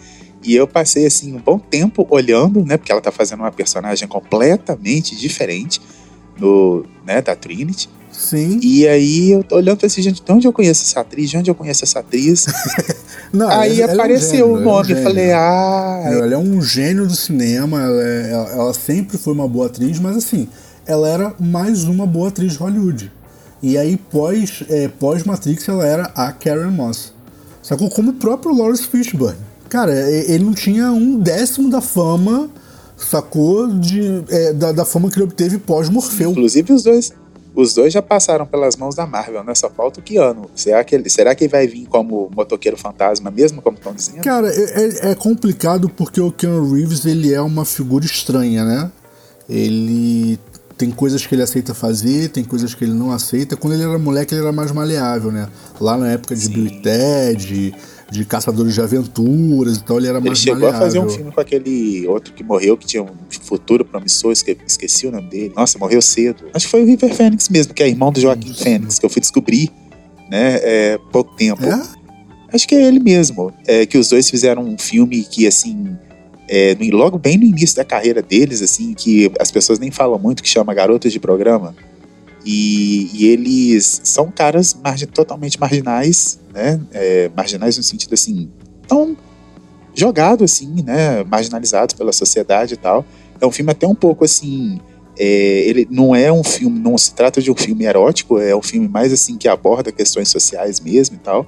e eu passei assim um bom tempo olhando, né, porque ela tá fazendo uma personagem completamente diferente no, né, da Trinity. Sim. E aí eu tô olhando pra esse gente, de onde eu conheço essa atriz? De onde eu conheço essa atriz? Não, aí ela, apareceu ela é um gênio, o nome, é um eu falei, ah. Ela é um gênio do cinema, ela, é, ela, ela, sempre foi uma boa atriz, mas assim, ela era mais uma boa atriz de Hollywood. E aí, pós, é, pós Matrix, ela era a Karen Moss. Sacou? Como o próprio Lawrence Fishburne cara, ele não tinha um décimo da fama, sacou? De, é, da, da fama que ele obteve pós-Morfeu. Inclusive, os dois. Os dois já passaram pelas mãos da Marvel, né? Só falta o Keanu. Será que ele, será que ele vai vir como motoqueiro fantasma mesmo, como estão dizendo? Cara, é, é, é complicado porque o Keanu Reeves, ele é uma figura estranha, né? Ele tem coisas que ele aceita fazer, tem coisas que ele não aceita. Quando ele era moleque, ele era mais maleável, né? Lá na época de Sim. Bill e Ted, de caçadores de aventuras e tal, ele era ele mais chegou maleável. a fazer um filme com aquele outro que morreu, que tinha um futuro promissor, esqueci o nome dele. Nossa, morreu cedo. Acho que foi o River Phoenix mesmo, que é irmão do Joaquim Phoenix, que eu fui descobrir, né, é, pouco tempo. É? Acho que é ele mesmo. É, que os dois fizeram um filme que, assim, é, logo bem no início da carreira deles, assim, que as pessoas nem falam muito, que chama Garotas de Programa. E, e eles são caras totalmente marginais, né? É, marginais no sentido assim, tão jogados assim, né? Marginalizados pela sociedade e tal. É um filme até um pouco assim. É, ele não é um filme, não se trata de um filme erótico, é um filme mais assim que aborda questões sociais mesmo e tal.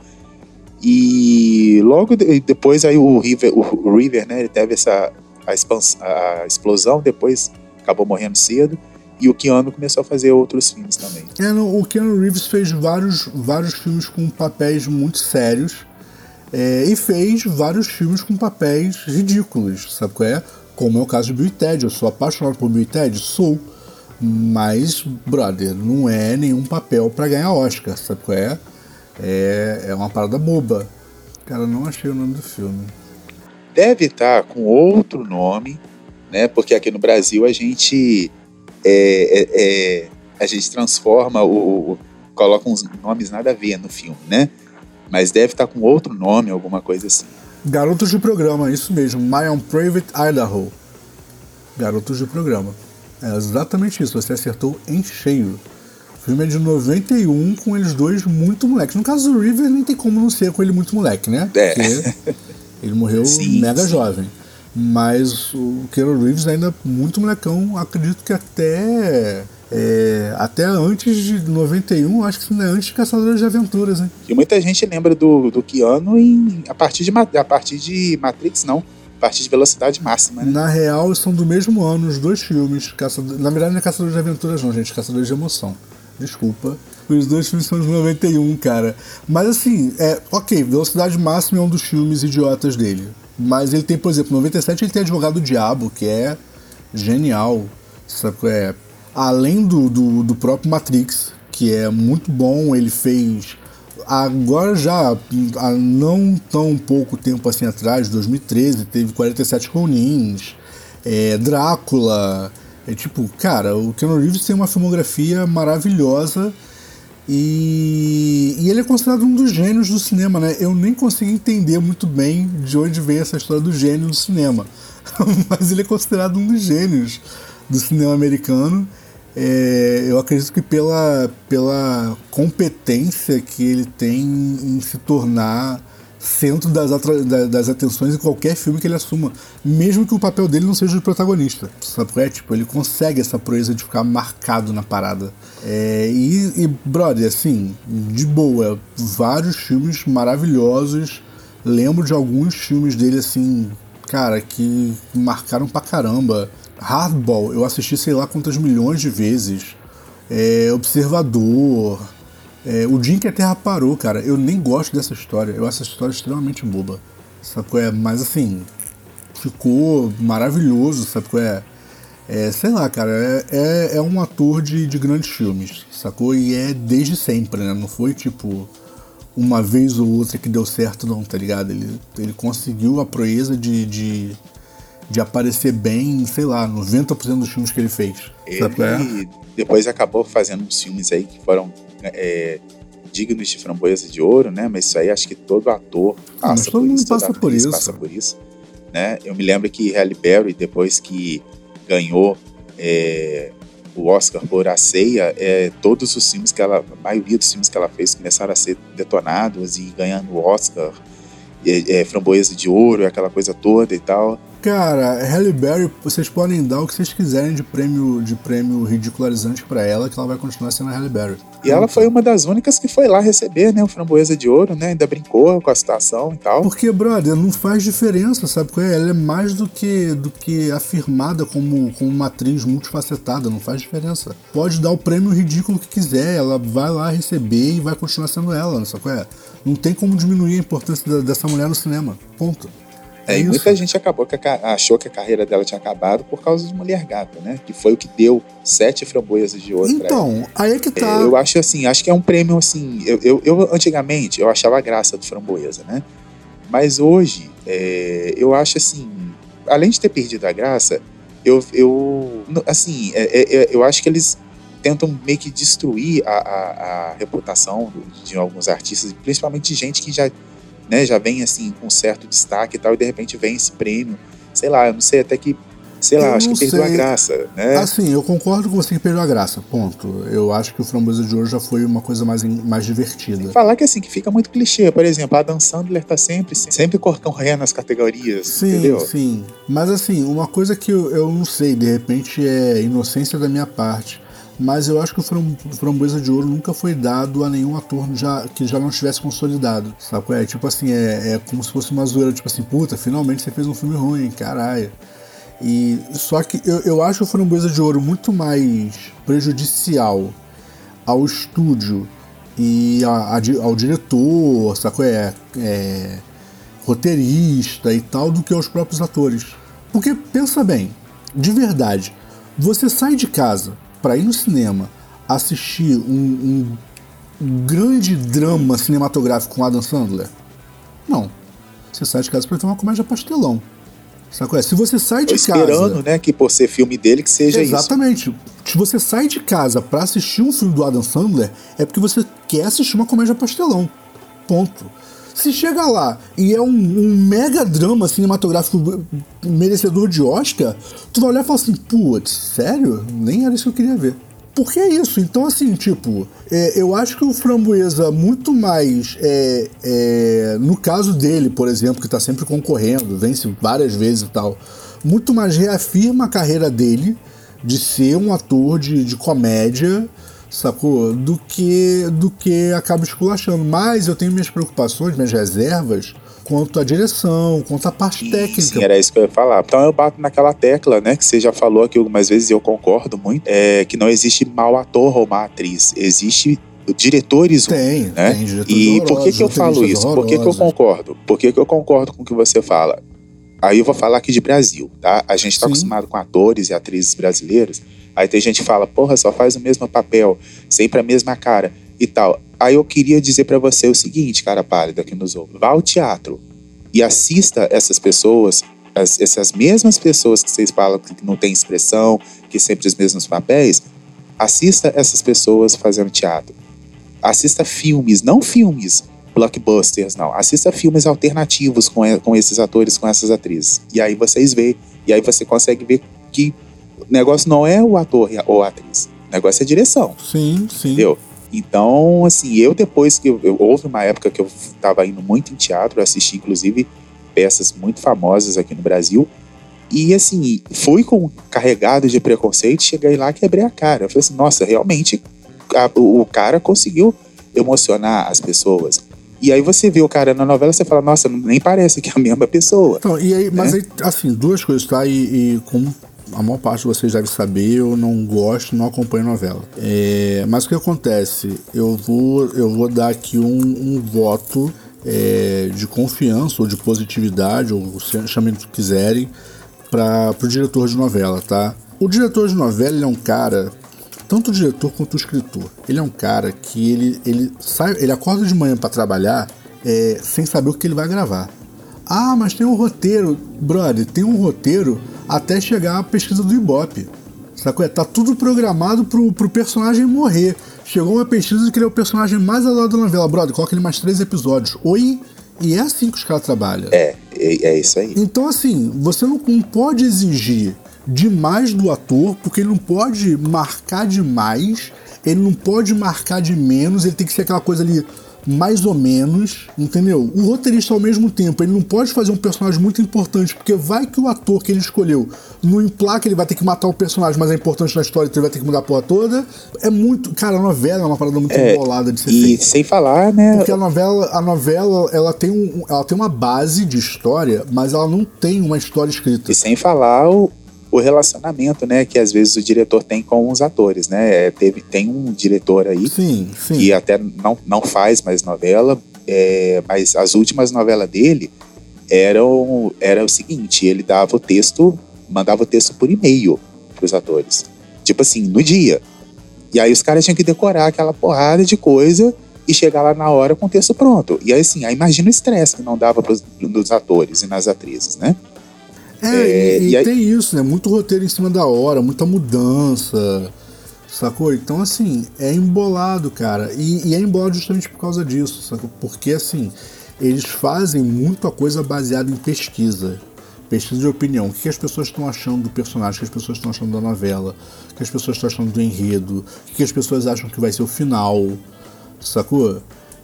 E logo de, depois aí o River, o River, né? Ele teve essa a, expans, a explosão, depois acabou morrendo cedo. E o Keanu começou a fazer outros filmes também. É, no, o Keanu Reeves fez vários, vários filmes com papéis muito sérios. É, e fez vários filmes com papéis ridículos, sabe qual é? Como é o caso de Bill Ted. Eu sou apaixonado por Bill Ted? Sou. Mas, brother, não é nenhum papel para ganhar Oscar, sabe qual é? É? É uma parada boba. Cara, não achei o nome do filme. Deve estar com outro nome, né? Porque aqui no Brasil a gente é, é, é, a gente transforma o, o, coloca uns nomes nada a ver no filme, né? Mas deve estar com outro nome, alguma coisa assim. Garotos de programa, isso mesmo. My Own Private Idaho. Garotos de programa. É exatamente isso, você acertou em cheio. O filme é de 91 com eles dois muito moleques. No caso do River, nem tem como não ser com ele muito moleque, né? É. Porque ele morreu sim, mega sim. jovem. Mas o Keanu Reeves ainda muito molecão, acredito que até é, até antes de 91, acho que ainda é antes de Caçadores de Aventuras, hein? E muita gente lembra do, do Keanu em, a, partir de, a partir de Matrix, não. A partir de Velocidade Máxima, né? Na real, são do mesmo ano os dois filmes. Caçador, na verdade, não é Caçadores de Aventuras, não, gente. Caçadores de Emoção. Desculpa. Os dois filmes são de 91, cara. Mas assim, é, ok, Velocidade Máxima é um dos filmes idiotas dele. Mas ele tem, por exemplo, 97 ele tem Advogado do Diabo, que é genial. Sabe? É, além do, do, do próprio Matrix, que é muito bom, ele fez agora já, há não tão pouco tempo assim atrás, 2013, teve 47 Ronins, é, Drácula. É tipo, cara, o Keanu Reeves tem uma filmografia maravilhosa e, e, ele é considerado um dos gênios do cinema, né? Eu nem consegui entender muito bem de onde vem essa história do gênio do cinema. Mas ele é considerado um dos gênios do cinema americano. É, eu acredito que pela, pela competência que ele tem em se tornar centro das, das atenções em qualquer filme que ele assuma, mesmo que o papel dele não seja o protagonista. Sabe é? Tipo, ele consegue essa proeza de ficar marcado na parada. É, e, e, brother, assim, de boa, vários filmes maravilhosos. Lembro de alguns filmes dele, assim, cara, que marcaram pra caramba. Hardball, eu assisti sei lá quantas milhões de vezes. É, Observador. É, o dia em que a Terra parou, cara, eu nem gosto dessa história. Eu acho essa história extremamente boba. Sabe qual é? Mas assim, ficou maravilhoso, sabe qual é? é sei lá, cara, é, é, é, um ator de, de grandes filmes, sacou? E é desde sempre, né? Não foi tipo uma vez ou outra que deu certo, não, tá ligado? Ele, ele conseguiu a proeza de, de de aparecer bem, sei lá, 90% dos filmes que ele fez. Ele depois acabou fazendo uns filmes aí que foram é, dignos de framboesa de ouro, né? Mas isso aí acho que todo ator ah, passa todo por isso, passa por isso. passa por isso. Né? Eu me lembro que Halle Berry, depois que ganhou é, o Oscar por A Ceia, é, todos os filmes que ela, a maioria dos filmes que ela fez começaram a ser detonados e ganhando o Oscar, é, é, framboesa de ouro, aquela coisa toda e tal. Cara, Halle Berry, vocês podem dar o que vocês quiserem de prêmio, de prêmio ridicularizante para ela, que ela vai continuar sendo a Halle Berry. E ela foi uma das únicas que foi lá receber, né, o Framboesa de Ouro, né, ainda brincou com a situação e tal. Porque, brother, não faz diferença, sabe? Ela é mais do que, do que afirmada como, como uma atriz multifacetada, não faz diferença. Pode dar o prêmio ridículo que quiser, ela vai lá receber e vai continuar sendo ela, sabe? Não tem como diminuir a importância dessa mulher no cinema. Ponto. É, e muita gente acabou que a, achou que a carreira dela tinha acabado por causa de Mulher Gata, né? Que foi o que deu sete framboesas de ouro Então, aí é que tá. É, eu acho assim, acho que é um prêmio assim. Eu, eu, eu antigamente eu achava a graça do framboesa, né? Mas hoje é, eu acho assim, além de ter perdido a graça, eu, eu assim, é, é, é eu acho que eles tentam meio que destruir a, a, a reputação de alguns artistas, principalmente de gente que já né, já vem assim com certo destaque e tal, e de repente vem esse prêmio. Sei lá, eu não sei até que. Sei lá, eu acho que perdeu a graça, né? Assim, eu concordo com você que perdeu a graça, ponto. Eu acho que o Framboesa de Ouro já foi uma coisa mais, mais divertida. Falar que assim, que fica muito clichê, por exemplo, a Dan Sandler tá sempre, sempre cortando ré nas categorias, sim, entendeu? Sim, Mas assim, uma coisa que eu, eu não sei, de repente é inocência da minha parte mas eu acho que o Framboesa de Ouro nunca foi dado a nenhum ator já, que já não estivesse consolidado, sabe? É tipo assim, é, é como se fosse uma zoeira, tipo assim, puta, finalmente você fez um filme ruim, caralho. E, só que eu, eu acho o Framboesa de Ouro muito mais prejudicial ao estúdio e a, a, ao diretor, sacou? É, é, roteirista e tal, do que aos próprios atores. Porque, pensa bem, de verdade, você sai de casa para ir no cinema assistir um, um, grande drama cinematográfico com Adam Sandler? Não. Você sai de casa para ver uma comédia pastelão. Sabe? É? Se você sai de esperando, casa. Esperando, né, que por ser filme dele que seja exatamente. isso. Exatamente. Se você sai de casa para assistir um filme do Adam Sandler, é porque você quer assistir uma comédia pastelão. Ponto. Se chega lá e é um, um, mega drama cinematográfico merecedor de Oscar, tu vai olhar e falar assim, putz, sério? Nem era isso que eu queria ver. Porque é isso. Então, assim, tipo, é, eu acho que o Framboesa, muito mais. É, é, no caso dele, por exemplo, que tá sempre concorrendo, vence várias vezes e tal, muito mais reafirma a carreira dele de ser um ator de, de comédia sacou? Do que, do que acaba esculachando. Mas eu tenho minhas preocupações, minhas reservas quanto à direção, quanto à parte técnica. Sim, era isso que eu ia falar. Então eu bato naquela tecla, né, que você já falou aqui algumas vezes e eu concordo muito, é que não existe mau ator ou má atriz. Existe diretores tem, né? tem diretores E por que que eu falo isso? Por que que eu concordo? Por que que eu concordo com o que você fala? Aí eu vou falar aqui de Brasil, tá? A gente está acostumado com atores e atrizes brasileiros Aí tem gente que fala, porra, só faz o mesmo papel, sempre a mesma cara. e tal. Aí eu queria dizer para você o seguinte, cara pálida que nos ouve. Vá ao teatro e assista essas pessoas, as, essas mesmas pessoas que vocês falam que não tem expressão, que sempre os mesmos papéis, assista essas pessoas fazendo teatro. Assista filmes, não filmes blockbusters, não. Assista filmes alternativos com, com esses atores, com essas atrizes. E aí vocês veem, e aí você consegue ver que o negócio não é o ator ou a atriz. O negócio é a direção. Sim, sim. Entendeu? Então, assim, eu depois que eu, eu, houve uma época que eu estava indo muito em teatro, assisti inclusive peças muito famosas aqui no Brasil. E assim, fui com carregado de preconceito, cheguei lá, quebrei a cara. Eu falei assim, nossa, realmente a, o, cara conseguiu emocionar as pessoas. E aí você vê o cara na novela, você fala, nossa, nem parece que é a mesma pessoa. Então, e aí, mas né? aí, assim, duas coisas, tá? E, e como a maior parte de vocês deve saber, eu não gosto, não acompanho novela. É, mas o que acontece? Eu vou, eu vou dar aqui um, um voto é, de confiança ou de positividade, ou chamem do que quiserem, para o diretor de novela, tá? O diretor de novela é um cara, tanto o diretor quanto o escritor. Ele é um cara que ele, ele sai, ele acorda de manhã para trabalhar é, sem saber o que ele vai gravar. Ah, mas tem um roteiro, brother, tem um roteiro até chegar a pesquisa do Ibope. Sacou? Tá tudo programado pro, pro personagem morrer. Chegou uma pesquisa que ele é o personagem mais ao lado da novela. Brother, coloca ele mais três episódios. Oi? E é assim que os caras trabalham. É, é, é isso aí. Então, assim, você não, não pode exigir demais do ator, porque ele não pode marcar demais, ele não pode marcar de menos, ele tem que ser aquela coisa ali mais ou menos, entendeu? O roteirista ao mesmo tempo, ele não pode fazer um personagem muito importante, porque vai que o ator que ele escolheu no emplaca, ele vai ter que matar o personagem, mas é importante na história, então ele vai ter que mudar a porra toda. É muito, cara, a novela é uma parada muito É, embolada de ser E feita. sem falar, né? Porque a novela, a novela, ela tem, um, ela tem uma base de história, mas ela não tem uma história escrita. E sem falar o, o relacionamento, né? Que às vezes o diretor tem com os atores, né? É, teve, tem um diretor aí Sim, sim. que até não, não faz mais novela, é, mas as últimas novelas dele eram era o seguinte, ele dava o texto, mandava o texto por e-mail pros atores. Tipo assim, no dia. E aí os caras tinham que decorar aquela porrada de coisa e chegar lá na hora com o texto pronto. E aí assim, aí imagina o estresse que não dava pros, nos atores e nas atrizes, né? É, É, e, e aí- tem isso, né? Muito roteiro em cima da hora, muita mudança, sacou? Então, assim, é embolado, cara. E, e é embolado justamente por causa disso, sacou? Porque, assim, eles fazem muita coisa baseada em pesquisa. Pesquisa de opinião. O que as pessoas estão achando do personagem, o que as pessoas estão achando da novela, o que as pessoas estão achando do enredo, o que as pessoas acham que vai ser o final, sacou?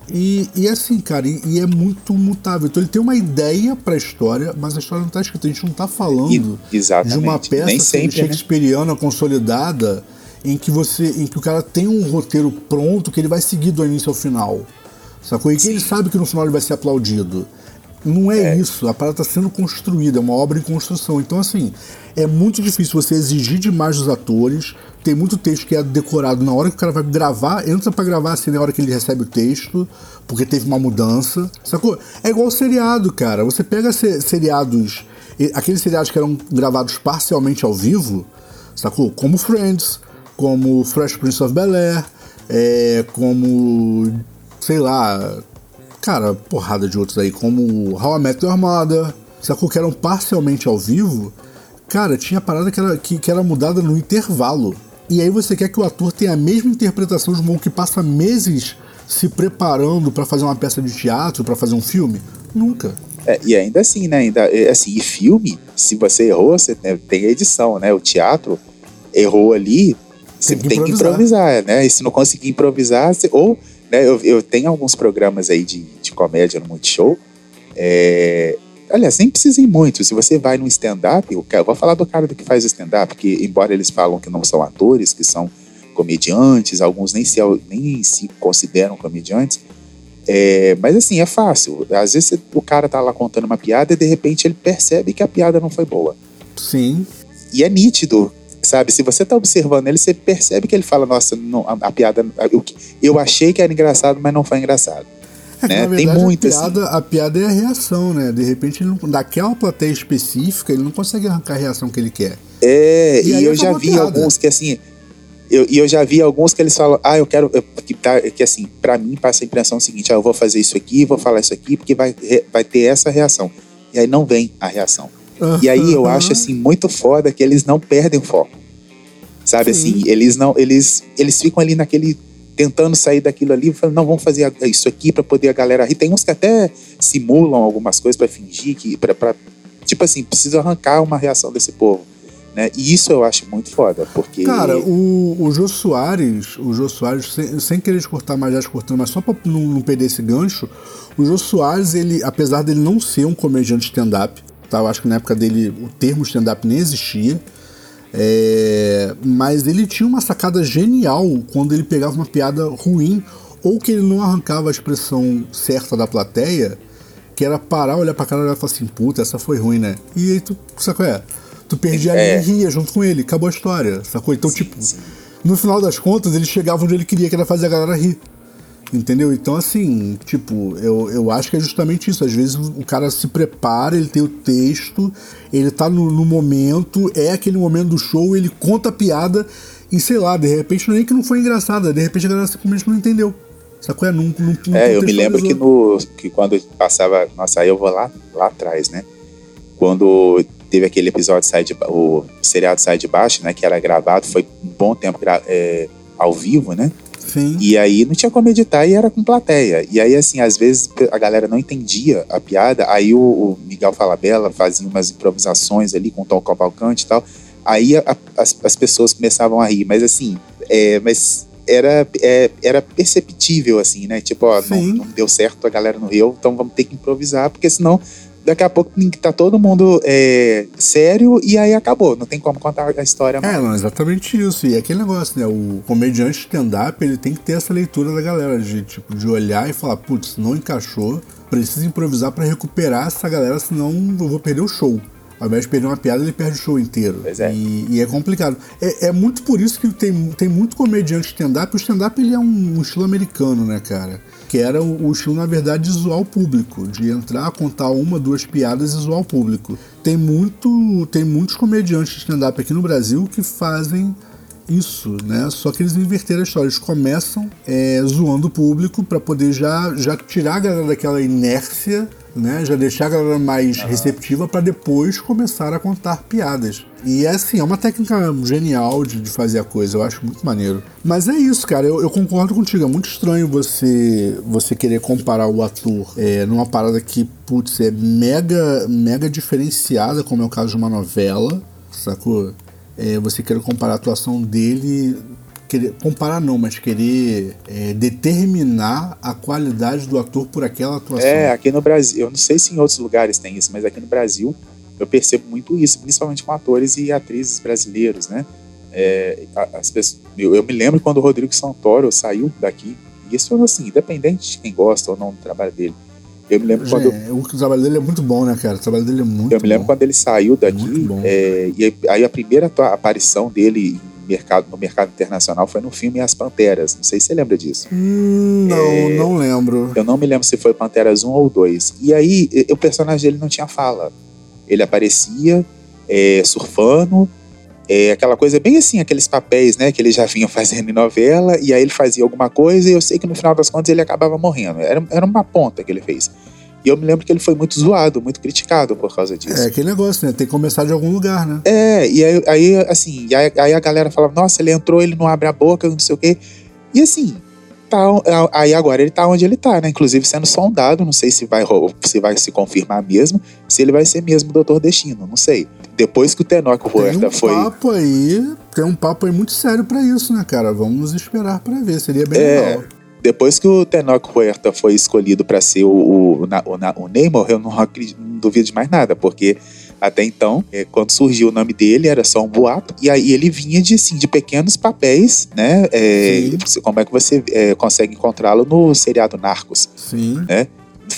E, e assim, cara, e, e é muito mutável. Então ele tem uma ideia pra história, mas a história não tá escrita. A gente não tá falando E- de uma peça Nem sempre, né? shakespeariana consolidada em que você. em que o cara tem um roteiro pronto que ele vai seguir do início ao final. Sacou? E que ele sabe que no final ele vai ser aplaudido. Não é, isso, a parada está sendo construída, é uma obra em construção. Então, assim, é muito difícil você exigir demais dos atores. Tem muito texto que é decorado na hora que o cara vai gravar, entra pra gravar assim na hora que ele recebe o texto, porque teve uma mudança. Sacou? É igual seriado, cara. Você pega se- seriados, aqueles seriados que eram gravados parcialmente ao vivo, sacou? Como Friends, como Fresh Prince of Bel Air, é, como. sei lá. Cara, porrada de outros aí, como How I Met Your Mother, sacou? Que eram parcialmente ao vivo. Cara, tinha parada que era, que, que era mudada no intervalo. E aí você quer que o ator tenha a mesma interpretação de um que passa meses se preparando pra fazer uma peça de teatro, pra fazer um filme? Nunca. É, e ainda assim, né? Ainda, é, assim, e filme, se você errou, você né, tem a edição, né? O teatro errou ali, você Tem que tem que improvisar. improvisar, né? E se não conseguir improvisar, você, ou, né? Eu, eu tenho alguns programas aí de, de comédia no Multishow. É, aliás, nem precisa ir muito. Se você vai num stand-up, eu quero- vou falar do cara que faz stand-up, que embora eles falam que não são atores, que são comediantes, alguns nem se, nem se consideram comediantes. É, mas assim, é fácil. Às vezes o cara tá lá contando uma piada e de repente ele percebe que a piada não foi boa. Sim. E é nítido, sabe? Se você tá observando ele, você percebe que ele fala: Nossa, não, a, a piada. Eu, eu achei que era engraçado, mas não foi engraçado. É Né? na Tem verdade, muito, a piada, a piada é a reação, né? De repente, ele não, daquela plateia específica, ele não consegue arrancar a reação que ele quer. É, E e, eu já vi piada. alguns que assim. Eu, e eu já vi alguns que eles falam, ah, eu quero. Eu, que, tá, que assim, pra mim passa a impressão seguinte: ah, eu vou fazer isso aqui, vou falar isso aqui, porque vai, vai ter essa reação. E aí não vem a reação. E aí eu acho assim muito foda que eles não perdem o foco. Sabe Sim. assim, eles não, eles, eles ficam ali naquele tentando sair daquilo ali, falando, não, vamos fazer isso aqui para poder a galera rir. Tem uns que até simulam algumas coisas para fingir que para tipo assim, precisa arrancar uma reação desse povo. Né? E isso eu acho muito foda, porque. Cara, o, o Jô Soares, o Jô Soares, sem, sem querer cortar, mas já cortando, mas só pra não, não perder esse gancho, o Jô Soares, ele, apesar dele não ser um comediante stand-up, tá? Eu acho que na época dele o termo stand-up nem existia. É, mas ele tinha uma sacada genial quando ele pegava uma piada ruim ou que ele não arrancava a expressão certa da plateia, que era parar, olhar pra cara e falar assim, puta, essa foi ruim, né? E aí tu, sabe é? Tu perdia é. ali e ria junto com ele, acabou a história, sacou? Então, sim, tipo, sim. no final das contas, ele chegava onde ele queria, que era fazer a galera rir. Entendeu? Então, assim, tipo, eu, eu acho que é justamente isso. Às vezes o cara se prepara, ele tem o texto, ele tá no, no momento, é aquele momento do show, ele conta a piada e sei lá, de repente não é que não foi engraçada, de repente a galera simplesmente não entendeu. Sacou? É, não, não, não é eu me lembro que, no, que quando passava. Nossa, aí eu vou lá, lá atrás, né? Quando teve aquele episódio sai de, o seriado Sai de Baixo, né? Que era gravado, foi um bom tempo é, ao vivo, né? Sim. E aí não tinha como editar e era com plateia. E aí, assim, às vezes a galera não entendia a piada, aí o, o Miguel Falabella fazia umas improvisações ali com o Tom Cavalcante e tal. Aí a, as, as pessoas começavam a rir, mas assim, é, mas era, é, era perceptível, assim, né? Tipo, ó, não, não, deu certo, a galera não riu, então vamos ter que improvisar, porque senão daqui a pouco tá todo mundo é, sério e aí acabou, não tem como contar a história mais. É, não, exatamente isso. E é aquele negócio, né? O comediante stand-up, ele tem que ter essa leitura da galera, de, tipo, de olhar e falar, putz, não encaixou, precisa improvisar para recuperar essa galera, senão eu vou perder o show. Ao invés de perder uma piada, ele perde o show inteiro. Pois é. E, e é complicado. É, é, muito por isso que tem, tem muito comediante stand-up. O stand-up ele é um, um estilo americano, né, cara? Que era o, estilo, na verdade, de zoar o público, de entrar, contar uma, duas piadas e zoar o público. Tem, muito, tem muitos comediantes de stand-up aqui no Brasil que fazem isso, né? Só que eles inverteram a história. Eles começam é, zoando o público para poder já, já tirar a galera daquela inércia né? Já deixar a galera mais uhum. receptiva para depois começar a contar piadas. E é assim, é uma técnica genial de, de, fazer a coisa, eu acho muito maneiro. Mas é isso, cara, eu, eu concordo contigo. É muito estranho você você querer comparar o ator é, numa parada que, putz, é mega, mega diferenciada, como é o caso de uma novela, sacou? É, você querer comparar a atuação dele querer comparar não, mas querer é, determinar a qualidade do ator por aquela atuação. É, aqui no Brasil, eu não sei se em outros lugares tem isso, mas aqui no Brasil eu percebo muito isso, principalmente com atores e atrizes brasileiros, né? É, as pessoas, eu, eu, me lembro quando o Rodrigo Santoro saiu daqui, e isso assim, independente de quem gosta ou não do trabalho dele. Eu me lembro quando. É, o trabalho dele é muito bom, né, cara? O trabalho dele é muito Eu me lembro bom. quando ele saiu daqui, é, e aí a primeira aparição dele mercado, no mercado internacional foi no filme As Panteras. Não sei se você lembra disso. Hum, não, é, não lembro. Eu não me lembro se foi Panteras 1 ou 2. E aí, o personagem dele não tinha fala. Ele aparecia é, surfando, é, aquela coisa bem assim, aqueles papéis, né, que ele já vinha fazendo em novela, e aí ele fazia alguma coisa e eu sei que no final das contas ele acabava morrendo. Era, era uma ponta que ele fez. E eu me lembro que ele foi muito zoado, muito criticado por causa disso. É aquele negócio, né? Tem que começar de algum lugar, né? É, e aí, aí assim, aí, aí, a galera falava, nossa, ele entrou, ele não abre a boca, não sei o quê. E assim, tá, aí agora ele tá onde ele tá, né? Inclusive sendo sondado, não sei se vai, se vai se confirmar mesmo, se ele vai ser mesmo o Doutor Destino, não sei. Depois que o Tenoch Huerta um foi. Papo aí, tem um papo aí muito sério para isso, né, cara? Vamos esperar para ver, seria bem é, legal. Depois que o Tenoch Huerta foi escolhido para ser o, o, o, o Neymar, eu não, não duvido de mais nada, porque até então, é, quando surgiu o nome dele, era só um boato. E aí ele vinha de, assim, de pequenos papéis, né? É, como é que você é, consegue encontrá-lo no seriado Narcos? Sim. Né?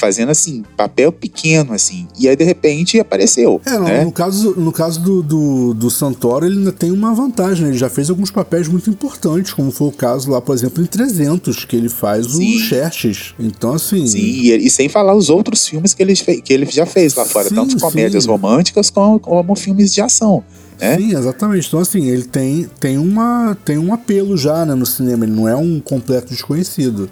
Fazendo assim, papel pequeno, assim. E aí, de repente, apareceu. É, no, né? no caso, no caso do, do, do, Santoro, ele ainda tem uma vantagem, né? Ele já fez alguns papéis muito importantes, como foi o caso lá, por exemplo, em 300, que ele faz Sim. o Xerxes. Então, assim. Sim, e, e, sem falar os outros filmes que ele, que ele já fez lá fora, sim, tanto comédias sim. românticas como, como filmes de ação. Né? Sim, exatamente. Então, assim, ele tem, tem, uma, tem um apelo já né, no cinema, ele não é um completo desconhecido.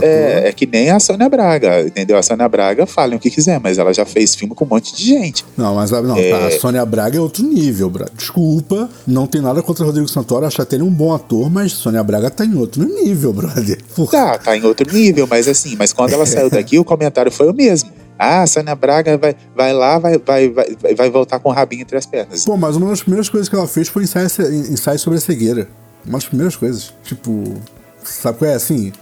É, é que nem a Sônia Braga, entendeu? A Sônia Braga, falem o que quiser, mas ela já fez filme com um monte de gente. Não, mas a- não, É. a Sônia Braga é outro nível, Bra. Desculpa, não tem nada contra o Rodrigo Santoro, acho até ele um bom ator, mas Sônia Braga tá em outro nível, brother. Porra. Tá, tá em outro nível, mas assim, mas quando ela saiu daqui, o comentário foi o mesmo. Ah, a Sônia Braga vai, vai lá, vai, vai, vai, vai voltar com o rabinho entre as pernas. Pô, mas uma das primeiras coisas que ela fez foi ensaio, ensaio sobre a cegueira. Uma das primeiras coisas. Tipo, sabe qual é assim?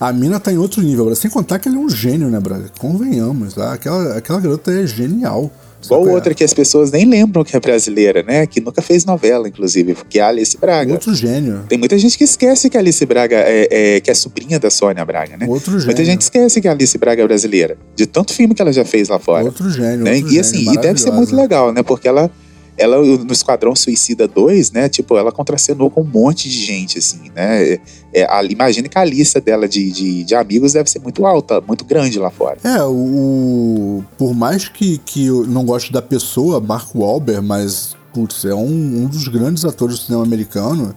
A mina tá em outro nível, brother. Sem contar que ela é um gênio, né, brother? Convenhamos, tá? Aquela, aquela garota é genial. Igual qual outra que as pessoas nem lembram que é brasileira, né? Que nunca fez novela, inclusive, que é a Alice Braga. Outro gênio. Tem muita gente que esquece que a Alice Braga é, é- que é sobrinha da Sônia Braga, né? Outro Muita gênio. gente esquece que a Alice Braga é brasileira. De tanto filme que ela já fez lá fora. Outro gênio. né? outro E assim, e deve ser muito legal, né? Porque ela, ela no Esquadrão Suicida 2, né? Tipo, ela contracenou com um monte de gente, assim, né? É, a- imagina que a lista dela de, de, de amigos deve ser muito alta, muito grande lá fora. É, o. Por mais que, que eu não goste da pessoa, Mark Wahlberg, mas, putz, é um, um dos grandes atores do cinema americano.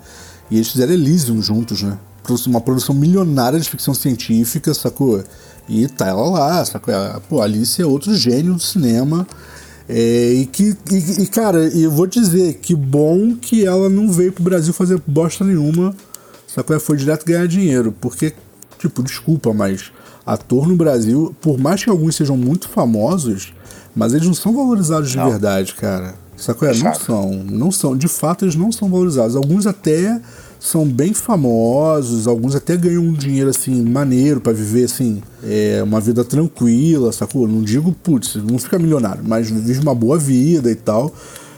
E eles fizeram Elysium juntos, né? Uma produção milionária de ficção científica, sacou? E tá ela lá, sacou? Pô, Alice é outro gênio do cinema. É, e que, e, e, cara, eu vou dizer que bom que ela não veio pro Brasil fazer bosta nenhuma, sacou? Foi direto ganhar dinheiro, porque, tipo, desculpa, mas ator no Brasil, por mais que alguns sejam muito famosos, mas eles não são valorizados de Não. verdade, cara. Sacou? É, De não são, não são. De fato, eles não são valorizados. Alguns até são bem famosos, alguns até ganham um dinheiro assim maneiro pra viver assim, é, uma vida tranquila, sacou? Não digo, putz, não fica milionário, mas vive uma boa vida e tal.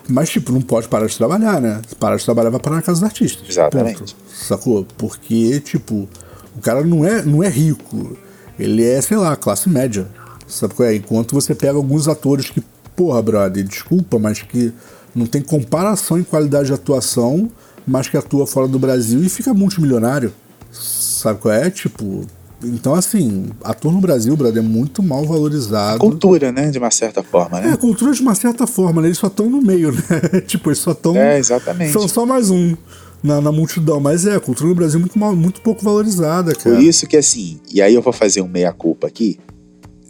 Mas, tipo, não pode parar de trabalhar, né? Se parar de trabalhar, vai parar na casa dos artistas. Exatamente. Ponto. Sacou? Porque, tipo, o cara não é, não é rico. Ele é, sei lá, classe média. Sabe qual é? Enquanto você pega alguns atores que, porra, brother, desculpa, mas que não tem comparação em qualidade de atuação, mas que atua fora do Brasil e fica multimilionário. Sabe qual é? Tipo. Então, assim, ator no Brasil, brother, é muito mal valorizado. Cultura, né? De uma certa forma, É, né? cultura de uma certa forma, né? Eles só estão no meio, né? tipo, eles só estão. É, exatamente. São só mais um na, na multidão. Mas é, a cultura no Brasil é muito, mal, muito pouco valorizada, cara. Por isso que assim, e aí eu vou fazer um meia-culpa aqui.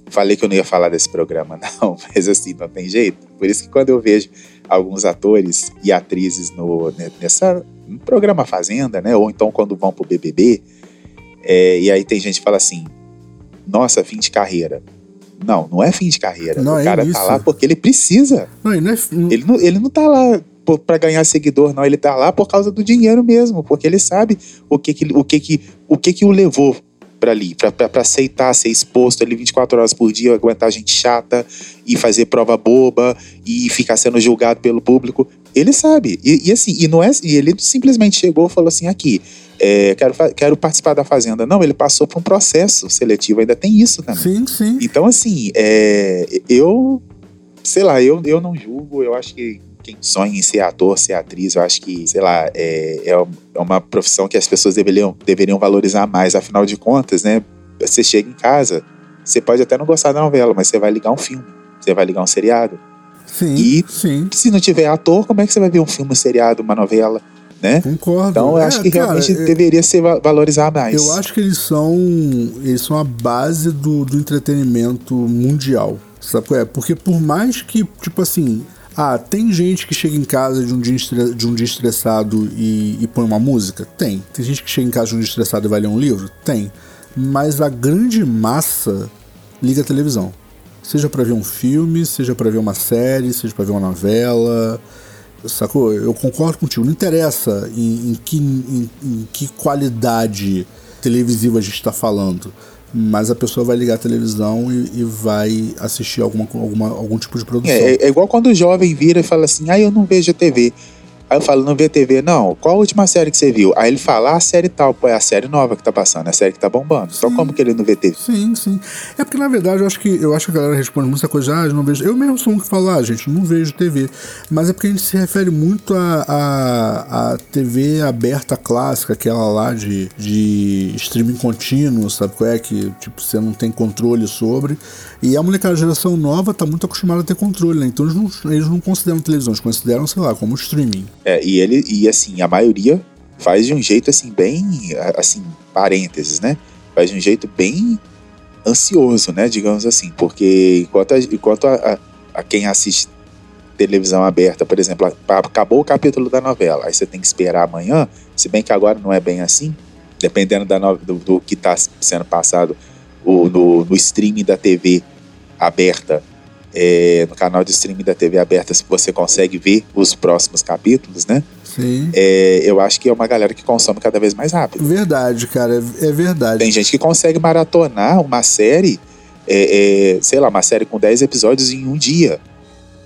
Falei que eu não ia falar desse programa, não, mas assim, não tem jeito. Por isso que quando eu vejo alguns atores e atrizes no, ne- nessa no programa Fazenda, né? Ou então quando vão pro BBB, é, e aí tem gente que fala assim: nossa, fim de carreira. Não, não é fim de carreira. Não, o é cara tá lá porque ele precisa. Não, e não é, não- Ele não, ele não tá lá pra ganhar seguidor, não. Ele tá lá por causa do dinheiro mesmo, porque ele sabe o que que, o que, que, o, que, que o levou pra ali, pra aceitar ser exposto ali 24 horas por dia, aguentar gente chata e fazer prova boba e ficar sendo julgado pelo público. Ele sabe. E, e assim, e não é, e ele simplesmente chegou e falou assim: aqui, é, quero, quero participar da Fazenda. Não, ele passou por um processo seletivo, ainda tem isso também. Sim, sim. Então, assim, é, eu, sei lá, eu, eu não julgo, eu acho que quem sonha em ser ator, ser atriz, eu acho que, sei lá, é, é é uma profissão que as pessoas deveriam, deveriam valorizar mais. Afinal de contas, né, você chega em casa, você pode até não gostar da novela, mas você vai ligar um filme, você vai ligar um seriado. Sim, E- sim. Se não tiver ator, como é que você vai ver um filme, um seriado, uma novela, né? Concordo. Então, eu É, acho que cara, realmente é- deveria ser va- valorizar mais. Eu acho que eles são. Eles são a base do, do entretenimento mundial. Sabe qual é? Porque por mais que, tipo assim. Ah, tem gente que chega em casa de um dia, de um dia estressado e, e põe uma música? Tem. Tem gente que chega em casa de um dia estressado e vai ler um livro? Tem. Mas a grande massa liga a televisão. Seja pra ver um filme, seja pra ver uma série, seja pra ver uma novela. Sacou? Eu concordo contigo. Não interessa em, em que, em, em que qualidade televisiva a gente está falando. Mas a pessoa vai ligar a televisão e, e vai assistir alguma, alguma, algum tipo de produção. É, é igual quando o jovem vira e fala assim: ah, eu não vejo a TV. Aí eu falo, não vê TV? Não. Qual a última série que você viu? Aí ele fala, ah, a série tal. Pô, é a série nova que tá passando, é a série que tá bombando. Então Sim. como que ele não vê TV? Sim, sim. É porque, na verdade, eu acho que, eu acho que a galera responde muita coisa, ah, eu não vejo. Eu mesmo sou um que fala, ah, gente, não vejo TV. Mas é porque a gente se refere muito à a, a, TV aberta clássica, aquela lá de, de streaming contínuo, sabe qual é? Que tipo, você não tem controle sobre. E a molecada geração nova tá muito acostumada a ter controle, né? Então eles não, eles não consideram televisão, eles consideram, sei lá, como streaming. É, e ele, e assim, a maioria faz de um jeito assim, bem, assim, parênteses, né? Faz de um jeito bem ansioso, né? Digamos assim, porque enquanto a, enquanto a, a, a quem assiste televisão aberta, por exemplo, acabou o capítulo da novela, aí você tem que esperar amanhã, se bem que agora não é bem assim, dependendo da no- do, do que está sendo passado o, no, no streaming da TV aberta, é, no canal de streaming da TV aberta, se você consegue ver os próximos capítulos, né? Sim. É, eu acho que é uma galera que consome cada vez mais rápido. Verdade, cara, é, é verdade. Tem gente que consegue maratonar uma série, é, é, sei lá, uma série com 10 episódios em um dia.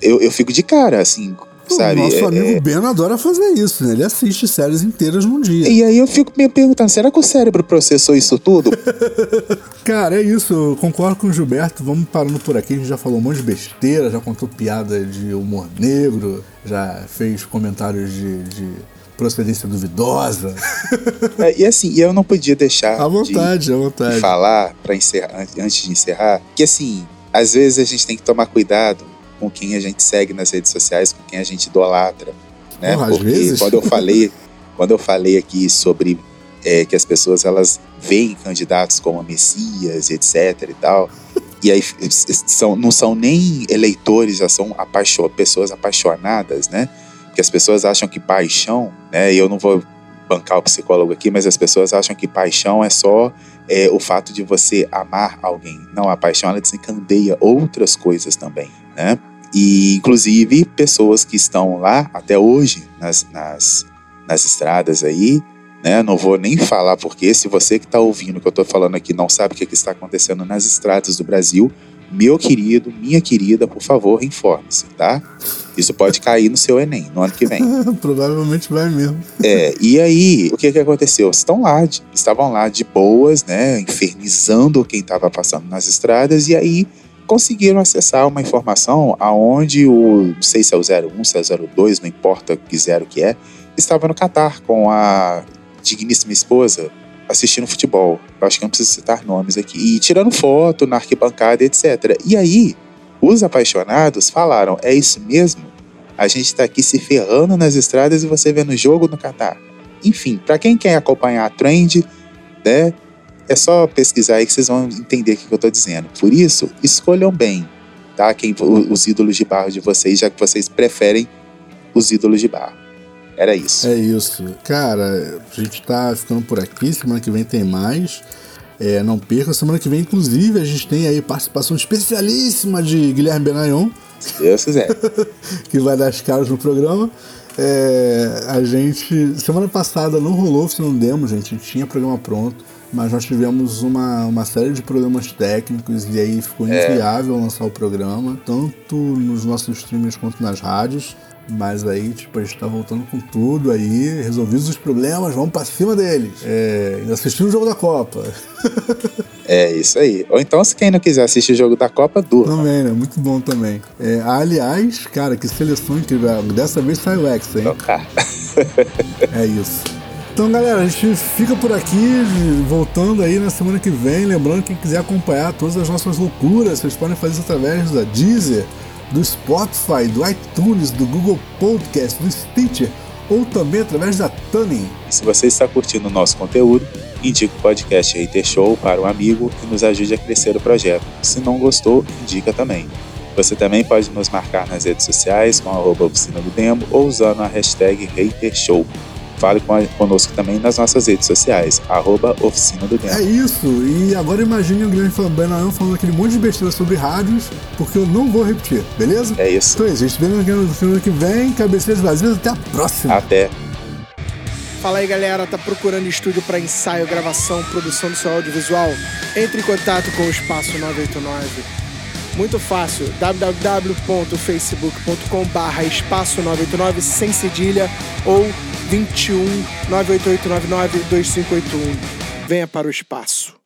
Eu, eu fico de cara, assim, Sabe? Nosso É, amigo Ben adora fazer isso, né? Ele assiste séries inteiras num dia. E aí eu fico me perguntando, será que o cérebro processou isso tudo? Cara, é isso, eu concordo com o Gilberto. Vamos parando por aqui. A gente já falou um monte de besteira, já contou piada de humor negro, já fez comentários de, de procedência duvidosa. É, e assim, eu não podia deixar À vontade, à de vontade. falar para encerrar, an- antes de encerrar, que assim, às vezes a gente tem que tomar cuidado com quem a gente segue nas redes sociais, com quem a gente idolatra, né? Porra, às Porque vezes. quando eu falei, quando eu falei aqui sobre é, que as pessoas elas veem candidatos como Messias, etc e tal, e aí são, não são nem eleitores, já são apaixo- pessoas apaixonadas, né? Porque as pessoas acham que paixão, né? E eu não vou bancar o psicólogo aqui, mas as pessoas acham que paixão é só é, o fato de você amar alguém. Não, a paixão ela desencandeia outras coisas também, né? E inclusive pessoas que estão lá até hoje nas, nas, nas estradas aí, né? Não vou nem falar porque se você que está ouvindo o que eu estou falando aqui não sabe o que, que está acontecendo nas estradas do Brasil, meu querido, minha querida, por favor, informe-se, tá? Isso pode cair no seu Enem no ano que vem. Provavelmente vai mesmo. É, e aí, o que que aconteceu? Estão lá, de- estavam lá de boas, né, infernizando quem estava passando nas estradas, e aí conseguiram acessar uma informação aonde o, não sei se é o 01, se é o 02, não importa que zero que é, estava no Catar com a digníssima esposa assistindo futebol. Eu acho que não preciso citar nomes aqui. E tirando foto na arquibancada, etc. E aí, os apaixonados falaram: é isso mesmo? A gente tá aqui se ferrando nas estradas e você vendo o jogo no Catar. Enfim, para quem quer acompanhar a trend, né? É só pesquisar aí que vocês vão entender o que eu tô dizendo. Por isso, escolham bem, tá? Quem, os ídolos de barro de vocês, já que vocês preferem os ídolos de barro. Era isso. É isso. Cara, a gente tá ficando por aqui. Semana que vem tem mais. É, não perca. Semana que vem, inclusive, a gente tem aí participação especialíssima de Guilherme Benayon, Se Deus quiser. que vai dar as caras no programa. É, a gente. Semana passada não rolou oficina no demo, gente. A gente tinha programa pronto. Mas nós tivemos uma, uma série de problemas técnicos e aí ficou inviável lançar o programa, tanto nos nossos streamers quanto nas rádios. Mas aí, tipo, a gente tá voltando com tudo aí, resolvidos os problemas, vamos pra cima deles. É, ainda assistimos o jogo da Copa. É isso aí. Ou então, se quem não quiser assistir o jogo da Copa, durma. Também, né? Muito bom também. É, aliás, cara, que seleção incrível. Dessa vez saiu o Hexa, hein? Tocar. É isso. Então, galera, a gente fica por aqui, voltando aí na semana que vem. Lembrando que quem quiser acompanhar todas as nossas loucuras, vocês podem fazer isso através da Deezer, do Spotify, do iTunes, do Google Podcast, do Stitcher ou também através da Tuning. Se você está curtindo o nosso conteúdo, indique o podcast Hater Show para um amigo e nos ajude a crescer o projeto. Se não gostou, indica também. Você também pode nos marcar nas redes sociais com a oficina do demo ou usando a hashtag Hater Show. Fale com a- conosco também nas nossas redes sociais, arroba oficina do É demo. isso. E agora imagine o Guilherme falando aquele monte de besteira sobre rádios, porque eu não vou repetir, beleza? É isso. Então é isso. A gente vê no semana que vem. Cabeceiras vazias. Até a próxima. Até. Fala aí galera, tá procurando estúdio para ensaio, gravação, produção do seu audiovisual? Entre em contato com o Espaço 989. Muito fácil, www.facebook.com barra espaço 989 sem cedilha ou 21 98899 2581. Venha para o espaço.